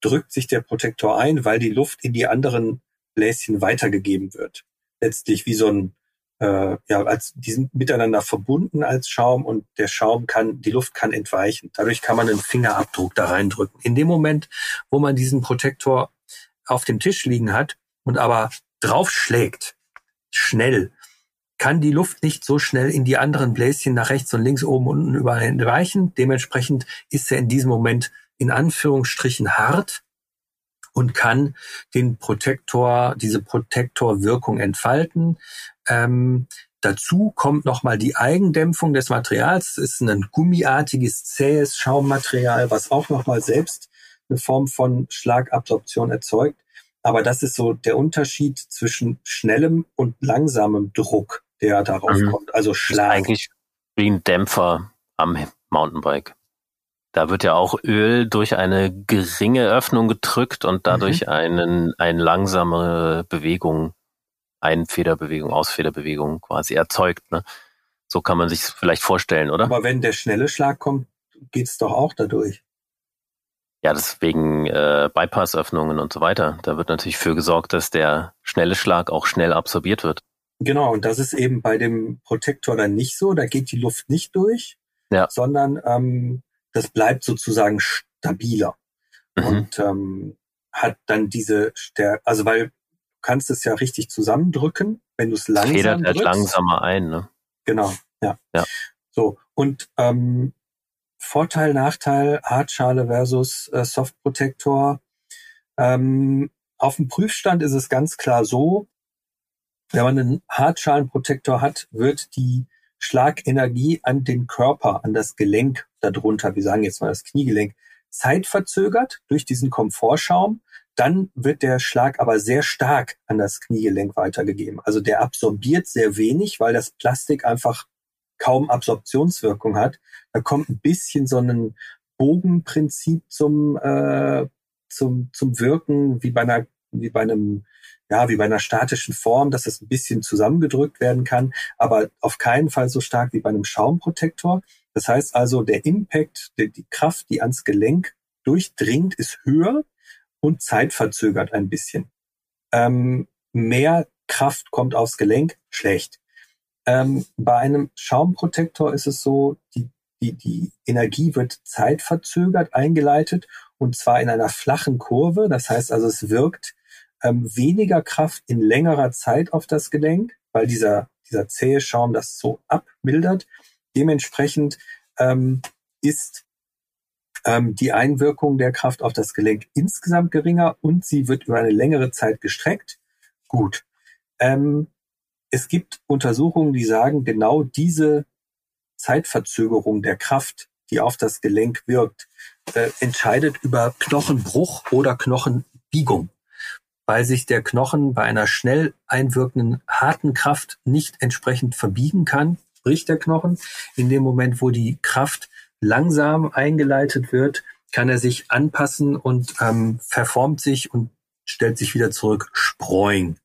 drückt sich der Protektor ein, weil die Luft in die anderen Bläschen weitergegeben wird. Letztlich wie so ein äh, ja, als die sind miteinander verbunden als Schaum und der Schaum kann, die Luft kann entweichen. Dadurch kann man einen Fingerabdruck da reindrücken. In dem Moment, wo man diesen Protektor auf dem Tisch liegen hat und aber draufschlägt, schnell, kann die Luft nicht so schnell in die anderen Bläschen nach rechts und links, oben, unten überall entweichen. Dementsprechend ist er in diesem Moment in Anführungsstrichen hart und kann den Protektor, diese Protektorwirkung entfalten. Ähm, dazu kommt nochmal die Eigendämpfung des Materials. Es ist ein gummiartiges, zähes Schaummaterial, was auch nochmal selbst eine Form von Schlagabsorption erzeugt. Aber das ist so der Unterschied zwischen schnellem und langsamem Druck, der darauf mhm. kommt. Also Schlag. Ist eigentlich wie ein Dämpfer am Mountainbike. Da wird ja auch Öl durch eine geringe Öffnung gedrückt und dadurch mhm. einen, eine langsame Bewegung, Einfederbewegung, Ausfederbewegung quasi erzeugt. Ne? So kann man sich vielleicht vorstellen, oder? Aber wenn der schnelle Schlag kommt, geht's doch auch dadurch. Ja, deswegen äh, Bypassöffnungen und so weiter. Da wird natürlich für gesorgt, dass der schnelle Schlag auch schnell absorbiert wird. Genau, und das ist eben bei dem Protektor dann nicht so. Da geht die Luft nicht durch, ja. sondern ähm, das bleibt sozusagen stabiler mhm. und ähm, hat dann diese Stärke, also weil du kannst es ja richtig zusammendrücken, wenn du es langsam Federt drückst. langsamer ein, ne? Genau, ja. ja. So, und ähm, Vorteil, Nachteil, Hartschale versus äh, Softprotektor. Ähm, auf dem Prüfstand ist es ganz klar so, wenn man einen Hartschalenprotektor hat, wird die Schlagenergie an den Körper, an das Gelenk darunter, wir sagen jetzt mal das Kniegelenk, zeitverzögert durch diesen Komfortschaum. Dann wird der Schlag aber sehr stark an das Kniegelenk weitergegeben. Also der absorbiert sehr wenig, weil das Plastik einfach kaum Absorptionswirkung hat. Da kommt ein bisschen so ein Bogenprinzip zum, äh, zum, zum Wirken, wie bei einer, wie bei einem ja, wie bei einer statischen Form, dass es ein bisschen zusammengedrückt werden kann, aber auf keinen Fall so stark wie bei einem Schaumprotektor. Das heißt also, der Impact, die, die Kraft, die ans Gelenk durchdringt, ist höher und zeitverzögert ein bisschen. Ähm, mehr Kraft kommt aufs Gelenk, schlecht. Ähm, bei einem Schaumprotektor ist es so, die, die, die Energie wird zeitverzögert eingeleitet und zwar in einer flachen Kurve. Das heißt also, es wirkt ähm, weniger Kraft in längerer Zeit auf das Gelenk, weil dieser, dieser zähe Schaum das so abmildert. Dementsprechend ähm, ist ähm, die Einwirkung der Kraft auf das Gelenk insgesamt geringer und sie wird über eine längere Zeit gestreckt. Gut. Ähm, es gibt Untersuchungen, die sagen, genau diese Zeitverzögerung der Kraft, die auf das Gelenk wirkt, äh, entscheidet über Knochenbruch oder Knochenbiegung weil sich der Knochen bei einer schnell einwirkenden harten Kraft nicht entsprechend verbiegen kann, bricht der Knochen. In dem Moment, wo die Kraft langsam eingeleitet wird, kann er sich anpassen und ähm, verformt sich und stellt sich wieder zurück. Sproing.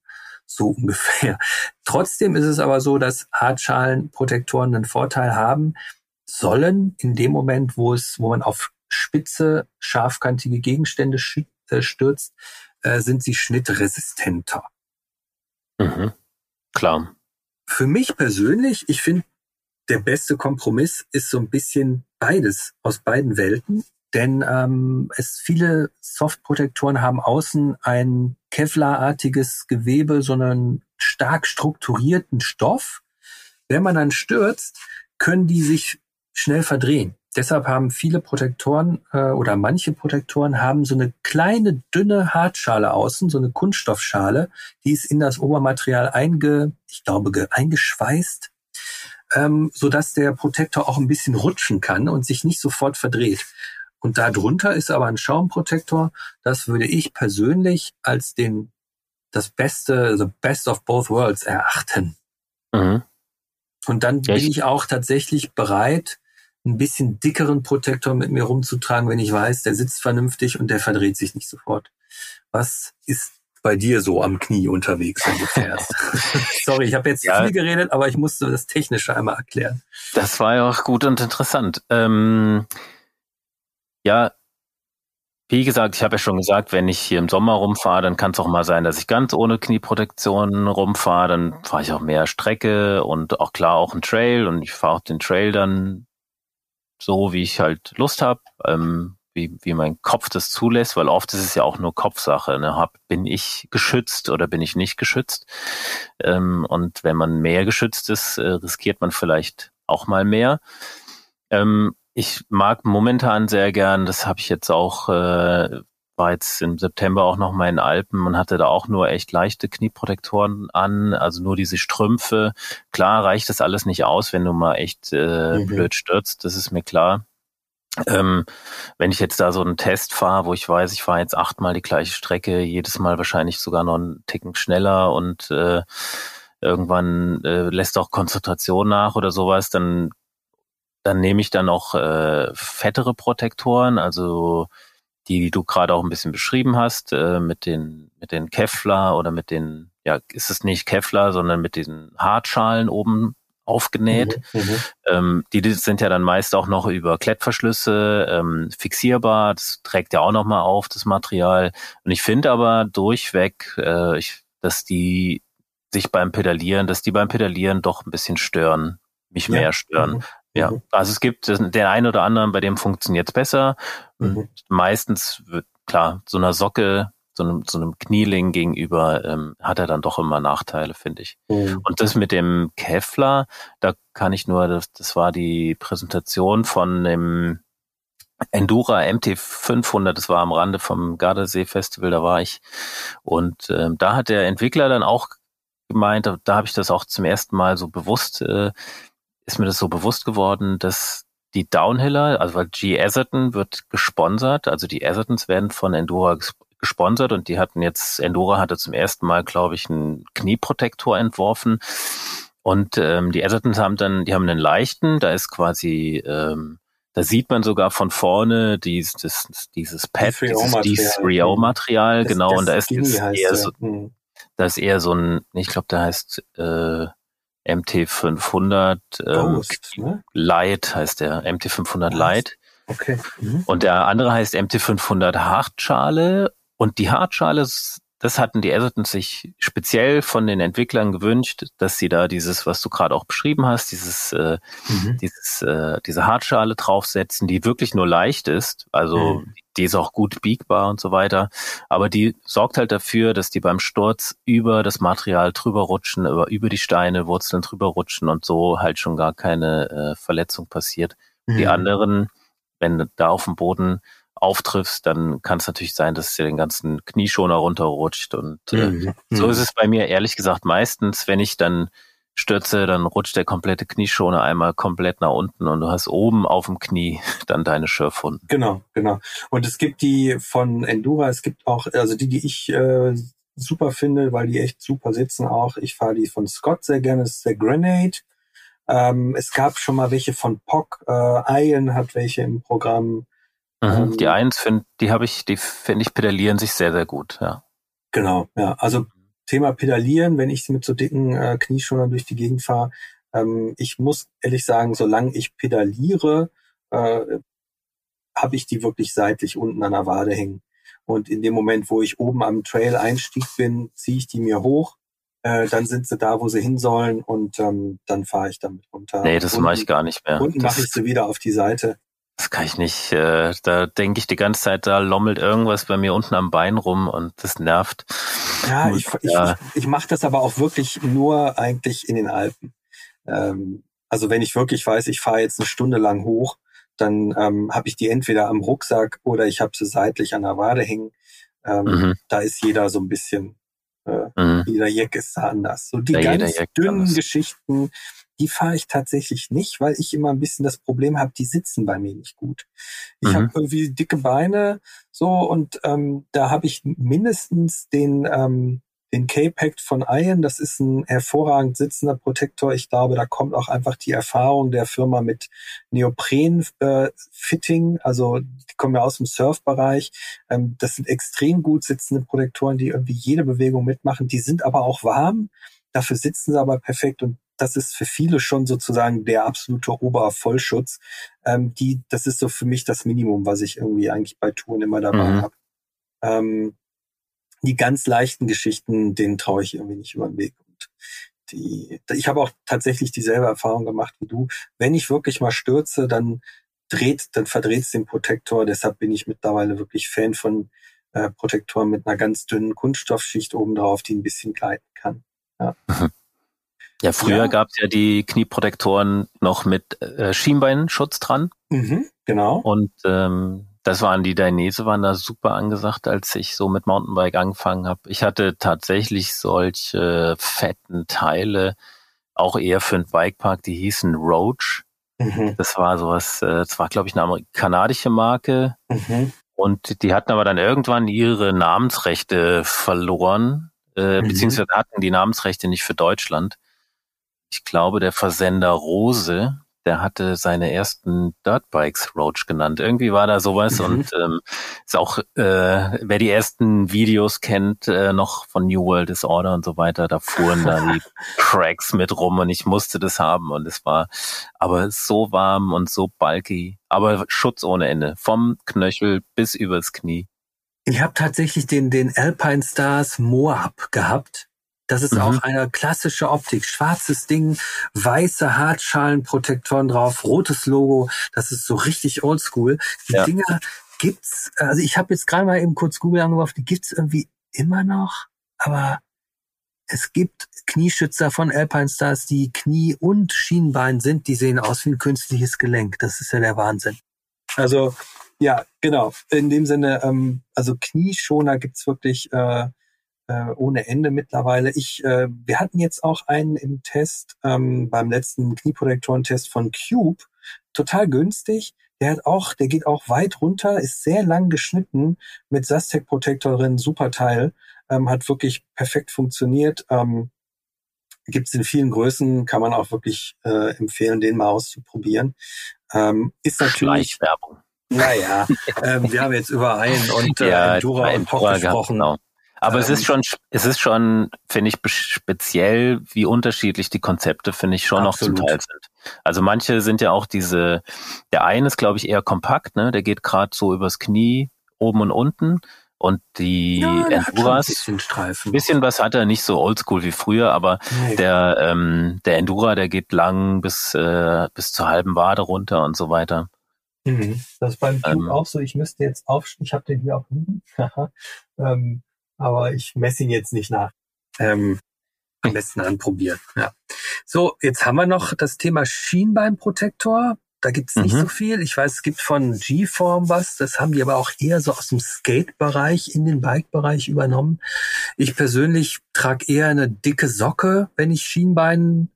So ungefähr. Trotzdem ist es aber so, dass Hartschalenprotektoren einen Vorteil haben sollen in dem Moment, wo es, wo man auf spitze, scharfkantige Gegenstände äh, stürzt, äh, sind sie schnittresistenter. Mhm. Klar. Für mich persönlich, ich finde, der beste Kompromiss ist so ein bisschen beides aus beiden Welten. Denn ähm, es viele Softprotektoren haben außen ein Kevlar-artiges Gewebe, sondern stark strukturierten Stoff. Wenn man dann stürzt, können die sich schnell verdrehen. Deshalb haben viele Protektoren äh, oder manche Protektoren haben so eine kleine, dünne Hartschale außen, so eine Kunststoffschale, die ist in das Obermaterial einge, ich glaube, eingeschweißt, ähm, so dass der Protektor auch ein bisschen rutschen kann und sich nicht sofort verdreht. Und darunter ist aber ein Schaumprotektor. Das würde ich persönlich als den das Beste, the best of both worlds erachten. Mhm. Und dann bin ich auch tatsächlich bereit, ein bisschen dickeren Protektor mit mir rumzutragen, wenn ich weiß, der sitzt vernünftig und der verdreht sich nicht sofort. Was ist bei dir so am Knie unterwegs, wenn du fährst? Sorry, ich habe jetzt ja, viel geredet, aber ich musste das Technische einmal erklären. Das war ja auch gut und interessant. Ähm, ja, wie gesagt, ich habe ja schon gesagt, wenn ich hier im Sommer rumfahre, dann kann es auch mal sein, dass ich ganz ohne Knieprotektion rumfahre. Dann fahre ich auch mehr Strecke und auch klar auch einen Trail und ich fahre auch den Trail dann so, wie ich halt Lust habe, ähm, wie, wie mein Kopf das zulässt, weil oft ist es ja auch nur Kopfsache. Ne? Hab, bin ich geschützt oder bin ich nicht geschützt? Ähm, und wenn man mehr geschützt ist, äh, riskiert man vielleicht auch mal mehr. Ähm, ich mag momentan sehr gern, das habe ich jetzt auch äh, war jetzt im September auch noch mal in Alpen und hatte da auch nur echt leichte Knieprotektoren an, also nur diese Strümpfe. Klar reicht das alles nicht aus, wenn du mal echt äh, mhm. blöd stürzt, das ist mir klar. Ähm, wenn ich jetzt da so einen Test fahre, wo ich weiß, ich fahre jetzt achtmal die gleiche Strecke, jedes Mal wahrscheinlich sogar noch einen Ticken schneller und äh, irgendwann äh, lässt auch Konzentration nach oder sowas, dann dann nehme ich dann auch äh, fettere Protektoren, also die, die du gerade auch ein bisschen beschrieben hast, äh, mit den mit den Kevlar oder mit den, ja, ist es nicht Kevlar, sondern mit diesen Hartschalen oben aufgenäht. Mhm, mhm, ähm, die, die sind ja dann meist auch noch über Klettverschlüsse ähm, fixierbar. Das trägt ja auch noch mal auf das Material. Und ich finde aber durchweg, äh, ich, dass die sich beim Pedalieren, dass die beim Pedalieren doch ein bisschen stören, mich ja. mehr stören. Mhm. Ja, mhm. also es gibt den einen oder anderen, bei dem funktioniert es besser. Mhm. Meistens wird klar so einer Socke so einem, so einem Knieling gegenüber ähm, hat er dann doch immer Nachteile, finde ich. Mhm. Und das mit dem Kevlar, da kann ich nur, das, das war die Präsentation von dem Endura MT500, das war am Rande vom Gardasee Festival, da war ich. Und ähm, da hat der Entwickler dann auch gemeint, da, da habe ich das auch zum ersten Mal so bewusst, äh, ist mir das so bewusst geworden, dass die Downhiller, also weil G Atherton wird gesponsert, also die Athertons werden von Endura gesponsert und die hatten jetzt, Endora hatte zum ersten Mal, glaube ich, einen Knieprotektor entworfen. Und ähm, die Athertons haben dann, die haben einen leichten, da ist quasi, ähm, da sieht man sogar von vorne dieses, dieses Pad, dieses D3O-Material, genau, das und da ist eher so, hm. da ist eher so ein, ich glaube, da heißt äh, MT500 ähm, Ghost, ne? Light heißt der, MT500 Light. Okay. Mhm. Und der andere heißt MT500 Hartschale und die Hartschale, das hatten die Athertons sich speziell von den Entwicklern gewünscht, dass sie da dieses, was du gerade auch beschrieben hast, dieses, äh, mhm. dieses, äh, diese Hartschale draufsetzen, die wirklich nur leicht ist. Also mhm. die ist auch gut biegbar und so weiter. Aber die sorgt halt dafür, dass die beim Sturz über das Material drüber rutschen, über, über die Steine, Wurzeln drüber rutschen und so halt schon gar keine äh, Verletzung passiert. Mhm. Die anderen, wenn da auf dem Boden auftriffst, dann kann es natürlich sein, dass dir den ganzen Knieschoner runterrutscht. Und äh, mhm. so mhm. ist es bei mir ehrlich gesagt meistens, wenn ich dann stürze, dann rutscht der komplette Knieschoner einmal komplett nach unten und du hast oben auf dem Knie dann deine Schürfwunden. Genau, genau. Und es gibt die von Endura, es gibt auch, also die, die ich äh, super finde, weil die echt super sitzen auch. Ich fahre die von Scott sehr gerne, das ist der Grenade. Ähm, es gab schon mal welche von POC, äh, Ian hat welche im Programm. Mhm, ähm, die eins finde, die habe ich, die finde ich pedalieren sich sehr, sehr gut, ja. Genau, ja. Also Thema Pedalieren, wenn ich mit so dicken äh, Knieschonern durch die Gegend fahre, ähm, ich muss ehrlich sagen, solange ich pedaliere, äh, habe ich die wirklich seitlich unten an der Wade hängen. Und in dem Moment, wo ich oben am Trail-Einstieg bin, ziehe ich die mir hoch. Äh, dann sind sie da, wo sie hin sollen und ähm, dann fahre ich damit runter. Nee, das mache ich gar nicht mehr. Unten mache ich sie wieder auf die Seite. Das kann ich nicht. Äh, da denke ich die ganze Zeit, da lommelt irgendwas bei mir unten am Bein rum und das nervt. Ja, ich, ich, ich, ich mache das aber auch wirklich nur eigentlich in den Alpen. Ähm, also wenn ich wirklich weiß, ich fahre jetzt eine Stunde lang hoch, dann ähm, habe ich die entweder am Rucksack oder ich habe sie seitlich an der Wade hängen. Ähm, mhm. Da ist jeder so ein bisschen, äh, mhm. jeder Jack ist da anders. So die ja, ganz dünnen Geschichten, die fahre ich tatsächlich nicht, weil ich immer ein bisschen das Problem habe, die sitzen bei mir nicht gut. Ich mhm. habe irgendwie dicke Beine so und ähm, da habe ich mindestens den ähm, den K-Pact von Iron, das ist ein hervorragend sitzender Protektor. Ich glaube, da kommt auch einfach die Erfahrung der Firma mit Neopren-Fitting. Äh, also die kommen ja aus dem Surfbereich. Ähm, das sind extrem gut sitzende Protektoren, die irgendwie jede Bewegung mitmachen. Die sind aber auch warm. Dafür sitzen sie aber perfekt und das ist für viele schon sozusagen der absolute Obervollschutz. Ähm, die, das ist so für mich das Minimum, was ich irgendwie eigentlich bei Touren immer dabei mhm. habe. Ähm, die ganz leichten Geschichten, denen traue ich irgendwie nicht über den Weg. Und die, ich habe auch tatsächlich dieselbe Erfahrung gemacht wie du. Wenn ich wirklich mal stürze, dann dreht, dann verdreht es den Protektor. Deshalb bin ich mittlerweile wirklich Fan von äh, Protektoren mit einer ganz dünnen Kunststoffschicht oben drauf, die ein bisschen gleiten kann. Ja. Mhm. Ja, früher ja. gab es ja die Knieprotektoren noch mit äh, Schienbeinschutz dran. Mhm, genau. Und ähm, Das waren die Dainese, waren da super angesagt, als ich so mit Mountainbike angefangen habe. Ich hatte tatsächlich solche fetten Teile, auch eher für einen Bikepark, die hießen Roach. Mhm. Das war sowas, äh, das war, glaube ich, eine kanadische Marke. Mhm. Und die hatten aber dann irgendwann ihre Namensrechte verloren, äh, mhm. beziehungsweise hatten die Namensrechte nicht für Deutschland. Ich glaube, der Versender Rose, der hatte seine ersten Dirtbikes Roach genannt. Irgendwie war da sowas mhm. und ähm, ist auch, äh, wer die ersten Videos kennt, äh, noch von New World Disorder und so weiter, da fuhren da die Cracks mit rum und ich musste das haben und es war aber so warm und so bulky, aber Schutz ohne Ende, vom Knöchel bis übers Knie. Ich habe tatsächlich den, den Alpine Stars Moab gehabt. Das ist mhm. auch eine klassische Optik. Schwarzes Ding, weiße Hartschalenprotektoren drauf, rotes Logo. Das ist so richtig oldschool. Die ja. Dinger gibt's, also ich habe jetzt gerade mal eben kurz Google angeworfen, die gibt's irgendwie immer noch, aber es gibt Knieschützer von Alpine Stars, die Knie und Schienbein sind, die sehen aus wie ein künstliches Gelenk. Das ist ja der Wahnsinn. Also ja, genau. In dem Sinne, ähm, also Knieschoner gibt's wirklich äh, äh, ohne Ende mittlerweile. Ich, äh, wir hatten jetzt auch einen im Test ähm, beim letzten Knieprotektorentest von Cube, total günstig. Der hat auch, der geht auch weit runter, ist sehr lang geschnitten mit Sastec Protector drin, super Teil, ähm, hat wirklich perfekt funktioniert. Ähm, Gibt es in vielen Größen, kann man auch wirklich äh, empfehlen, den mal auszuprobieren. Ähm, ist natürlich Werbung. Naja, ähm, wir haben jetzt über einen und äh, ja, Endura und Poch gesprochen. Genau. Aber ähm, es ist schon, es ist schon, finde ich, speziell, wie unterschiedlich die Konzepte, finde ich, schon absolut. noch zum Teil sind. Also manche sind ja auch diese, der eine ist, glaube ich, eher kompakt, ne? Der geht gerade so übers Knie, oben und unten. Und die ja, Enduras, ein bisschen, Streifen. ein bisschen was hat er, nicht so oldschool wie früher, aber nee. der, ähm, der Endura, der geht lang bis, äh, bis zur halben Wade runter und so weiter. Mhm. Das ist beim Cube ähm, auch so. Ich müsste jetzt auf, ich habe den hier auch liegen. ähm, aber ich messe ihn jetzt nicht nach. Ähm, am besten anprobieren. Ja. So, jetzt haben wir noch das Thema Schienbeinprotektor. Da gibt's nicht mhm. so viel. Ich weiß, es gibt von G-Form was. Das haben die aber auch eher so aus dem Skate-Bereich in den Bike-Bereich übernommen. Ich persönlich trage eher eine dicke Socke, wenn ich Schienbein,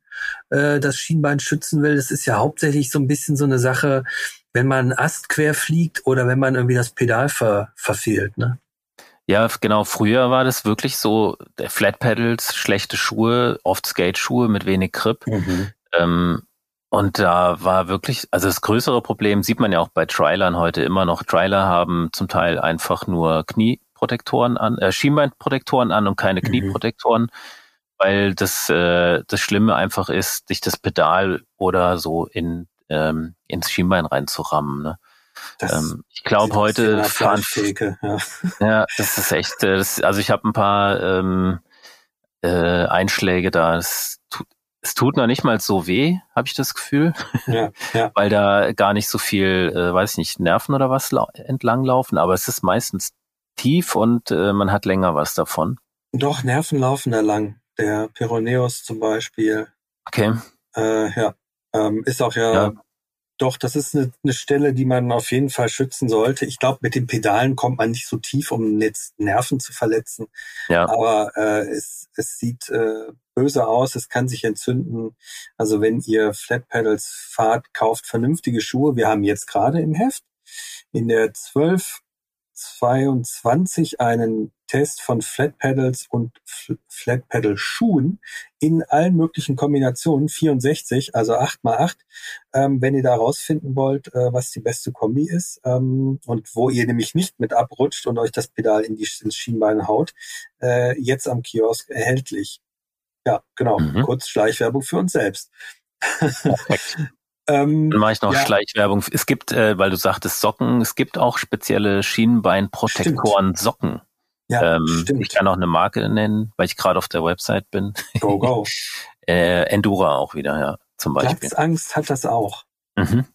äh, das Schienbein schützen will. Das ist ja hauptsächlich so ein bisschen so eine Sache, wenn man Ast quer fliegt oder wenn man irgendwie das Pedal ver verfehlt. Ne? Ja, genau. Früher war das wirklich so, Flat Pedals, schlechte Schuhe, oft Skate-Schuhe mit wenig Grip. Mhm. Ähm, und da war wirklich, also das größere Problem sieht man ja auch bei Trailern heute immer noch. Trailer haben zum Teil einfach nur Knieprotektoren an, äh, Schienbeinprotektoren an und keine mhm. Knieprotektoren, weil das, äh, das Schlimme einfach ist, sich das Pedal oder so in, ähm, ins Schienbein reinzurammen. Ne? Ähm, ich glaube heute fahren ja. ja, das ist echt. Äh, das, also ich habe ein paar ähm, äh, Einschläge da. Es tut, es tut noch nicht mal so weh, habe ich das Gefühl, ja, ja. weil da gar nicht so viel, äh, weiß ich nicht, Nerven oder was entlang laufen. Aber es ist meistens tief und äh, man hat länger was davon. Doch Nerven laufen da lang. Der Peroneus zum Beispiel. Okay. Äh, ja, ähm, ist auch ja, ja doch, das ist eine, eine Stelle, die man auf jeden Fall schützen sollte. Ich glaube, mit den Pedalen kommt man nicht so tief, um jetzt Nerven zu verletzen. Ja. Aber äh, es, es sieht äh, böse aus, es kann sich entzünden. Also wenn ihr Flat Pedals fahrt, kauft vernünftige Schuhe. Wir haben jetzt gerade im Heft in der 12 22 einen Test von Flat Pedals und Flat Pedal Schuhen in allen möglichen Kombinationen, 64, also 8 mal 8, ähm, wenn ihr da rausfinden wollt, äh, was die beste Kombi ist ähm, und wo ihr nämlich nicht mit abrutscht und euch das Pedal in die, ins Schienbein haut, äh, jetzt am Kiosk erhältlich. Ja, genau, mhm. kurz Schleichwerbung für uns selbst. Ähm, Dann mache ich noch ja. Schleichwerbung. Es gibt, äh, weil du sagtest Socken, es gibt auch spezielle Schienbeinprotektoren Socken. Ja, ähm, stimmt. Ich kann auch eine Marke nennen, weil ich gerade auf der Website bin. Go, go. äh, Endura auch wieder, ja, zum Beispiel. Platzangst hat das auch. Mhm.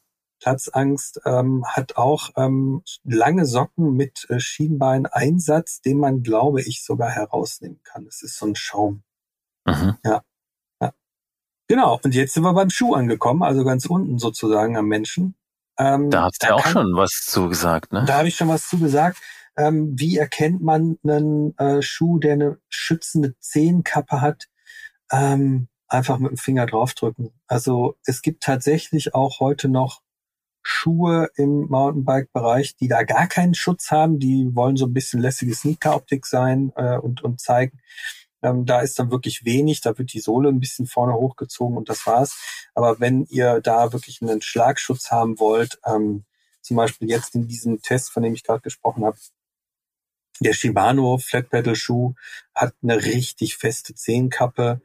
Platzangst ähm, hat auch ähm, lange Socken mit äh, Schienbeineinsatz, den man, glaube ich, sogar herausnehmen kann. Es ist so ein Schaum. Mhm. Ja. Genau, und jetzt sind wir beim Schuh angekommen, also ganz unten sozusagen am Menschen. Ähm, da du ja auch kann, schon was zugesagt, ne? Da habe ich schon was zugesagt. Ähm, wie erkennt man einen äh, Schuh, der eine schützende Zehenkappe hat? Ähm, einfach mit dem Finger draufdrücken. Also es gibt tatsächlich auch heute noch Schuhe im Mountainbike-Bereich, die da gar keinen Schutz haben. Die wollen so ein bisschen lässige Sneaker-Optik sein äh, und, und zeigen. Ähm, da ist dann wirklich wenig, da wird die Sohle ein bisschen vorne hochgezogen und das war's. Aber wenn ihr da wirklich einen Schlagschutz haben wollt, ähm, zum Beispiel jetzt in diesem Test, von dem ich gerade gesprochen habe, der Shimano Flat Pedal Schuh hat eine richtig feste Zehenkappe.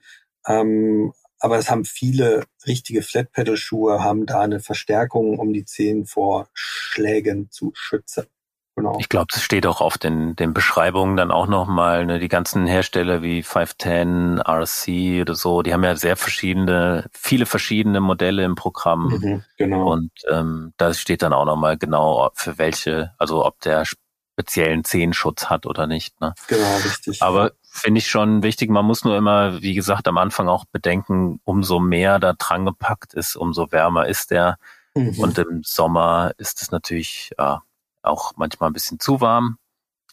Ähm, aber es haben viele richtige Flat Pedal Schuhe, haben da eine Verstärkung, um die Zehen vor Schlägen zu schützen. Genau. Ich glaube, es steht auch auf den, den Beschreibungen dann auch nochmal, ne, die ganzen Hersteller wie 510, RC oder so, die haben ja sehr verschiedene, viele verschiedene Modelle im Programm. Mhm, genau. Und ähm, da steht dann auch nochmal genau, für welche, also ob der speziellen Zehenschutz hat oder nicht. Ne? Genau, richtig. Aber finde ich schon wichtig, man muss nur immer, wie gesagt, am Anfang auch bedenken, umso mehr da dran gepackt ist, umso wärmer ist der. Mhm. Und im Sommer ist es natürlich ja, auch manchmal ein bisschen zu warm.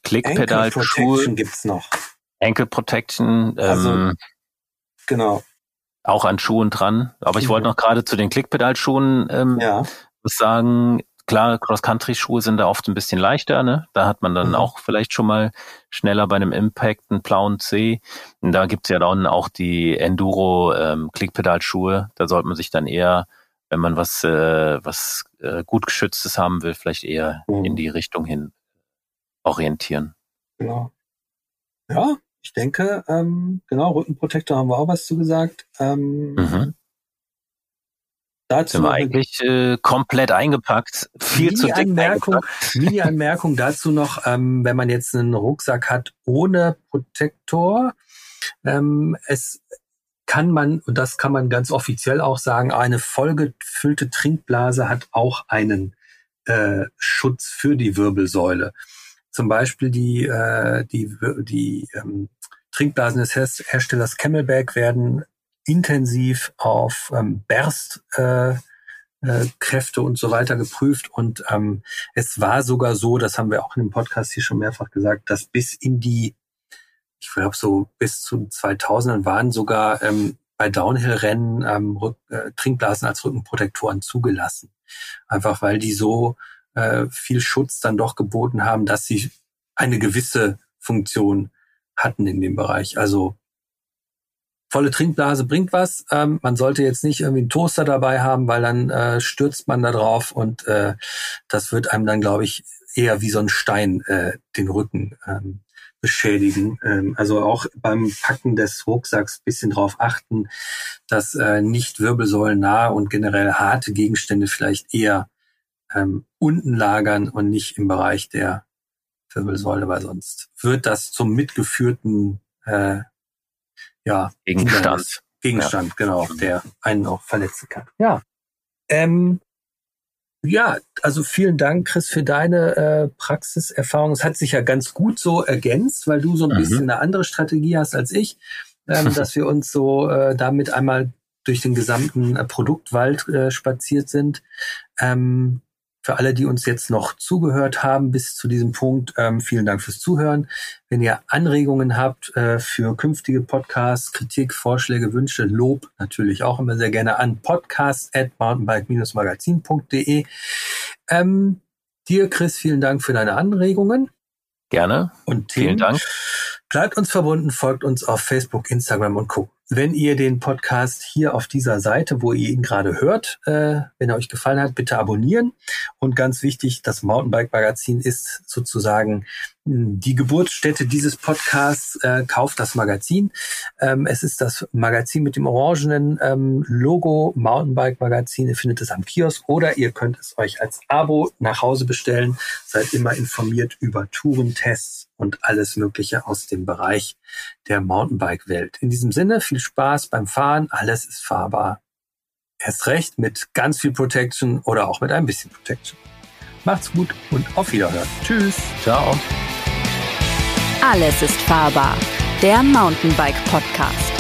Klickpedal, Protection gibt's noch. Ankle Protection. Also, ähm, genau. Auch an Schuhen dran. Aber ich mhm. wollte noch gerade zu den Klickpedalschuhen ähm, ja. sagen, Klar, Cross-Country-Schuhe sind da oft ein bisschen leichter, ne? Da hat man dann mhm. auch vielleicht schon mal schneller bei einem Impact einen blauen C. Und da gibt's ja dann auch die Enduro ähm. Da sollte man sich dann eher, wenn man was, äh, was äh, gut geschütztes haben will, vielleicht eher mhm. in die Richtung hin orientieren. Genau. Ja, ich denke, ähm, genau, Rückenprotektor haben wir auch was zu gesagt. Ähm, mhm. Dazu sind wir eigentlich äh, komplett eingepackt. Viel zu dick Anmerkung, Mini-Anmerkung dazu noch, ähm, wenn man jetzt einen Rucksack hat ohne Protektor, ähm, es kann man, und das kann man ganz offiziell auch sagen, eine vollgefüllte Trinkblase hat auch einen äh, Schutz für die Wirbelsäule. Zum Beispiel die, äh, die, die ähm, Trinkblasen des Herstellers Camelback werden intensiv auf ähm, Berst äh, äh, Kräfte und so weiter geprüft und ähm, es war sogar so, das haben wir auch in dem Podcast hier schon mehrfach gesagt, dass bis in die, ich glaube so bis zu 2000ern waren sogar ähm, bei Downhill-Rennen ähm, äh, Trinkblasen als Rückenprotektoren zugelassen, einfach weil die so äh, viel Schutz dann doch geboten haben, dass sie eine gewisse Funktion hatten in dem Bereich. Also volle Trinkblase bringt was. Ähm, man sollte jetzt nicht irgendwie einen Toaster dabei haben, weil dann äh, stürzt man da drauf und äh, das wird einem dann, glaube ich, eher wie so ein Stein äh, den Rücken ähm, beschädigen. Ähm, also auch beim Packen des Rucksacks bisschen drauf achten, dass äh, nicht wirbelsäulennah und generell harte Gegenstände vielleicht eher ähm, unten lagern und nicht im Bereich der Wirbelsäule, weil sonst wird das zum mitgeführten äh, ja, Gegenstand. Gegenstand, ja. genau, der einen auch verletzen kann. Ja. Ähm, ja, also vielen Dank, Chris, für deine äh, Praxiserfahrung. Es hat sich ja ganz gut so ergänzt, weil du so ein mhm. bisschen eine andere Strategie hast als ich, ähm, dass wir uns so äh, damit einmal durch den gesamten äh, Produktwald äh, spaziert sind. Ähm, für alle, die uns jetzt noch zugehört haben bis zu diesem Punkt, ähm, vielen Dank fürs Zuhören. Wenn ihr Anregungen habt äh, für künftige Podcasts, Kritik, Vorschläge, Wünsche, Lob, natürlich auch immer sehr gerne an podcast at mountainbike-magazin.de. Ähm, dir, Chris, vielen Dank für deine Anregungen. Gerne. Und Themen. vielen Dank. Bleibt uns verbunden, folgt uns auf Facebook, Instagram und Co. Wenn ihr den Podcast hier auf dieser Seite, wo ihr ihn gerade hört, äh, wenn er euch gefallen hat, bitte abonnieren. Und ganz wichtig, das Mountainbike Magazin ist sozusagen die Geburtsstätte dieses Podcasts äh, kauft das Magazin. Ähm, es ist das Magazin mit dem orangenen ähm, Logo Mountainbike Magazin. Ihr findet es am Kiosk oder ihr könnt es euch als Abo nach Hause bestellen. Seid immer informiert über Tourentests und alles Mögliche aus dem Bereich der Mountainbike-Welt. In diesem Sinne, viel Spaß beim Fahren. Alles ist fahrbar. Erst recht mit ganz viel Protection oder auch mit ein bisschen Protection. Macht's gut und auf Wiederhören. Tschüss. Ciao. Alles ist fahrbar. Der Mountainbike Podcast.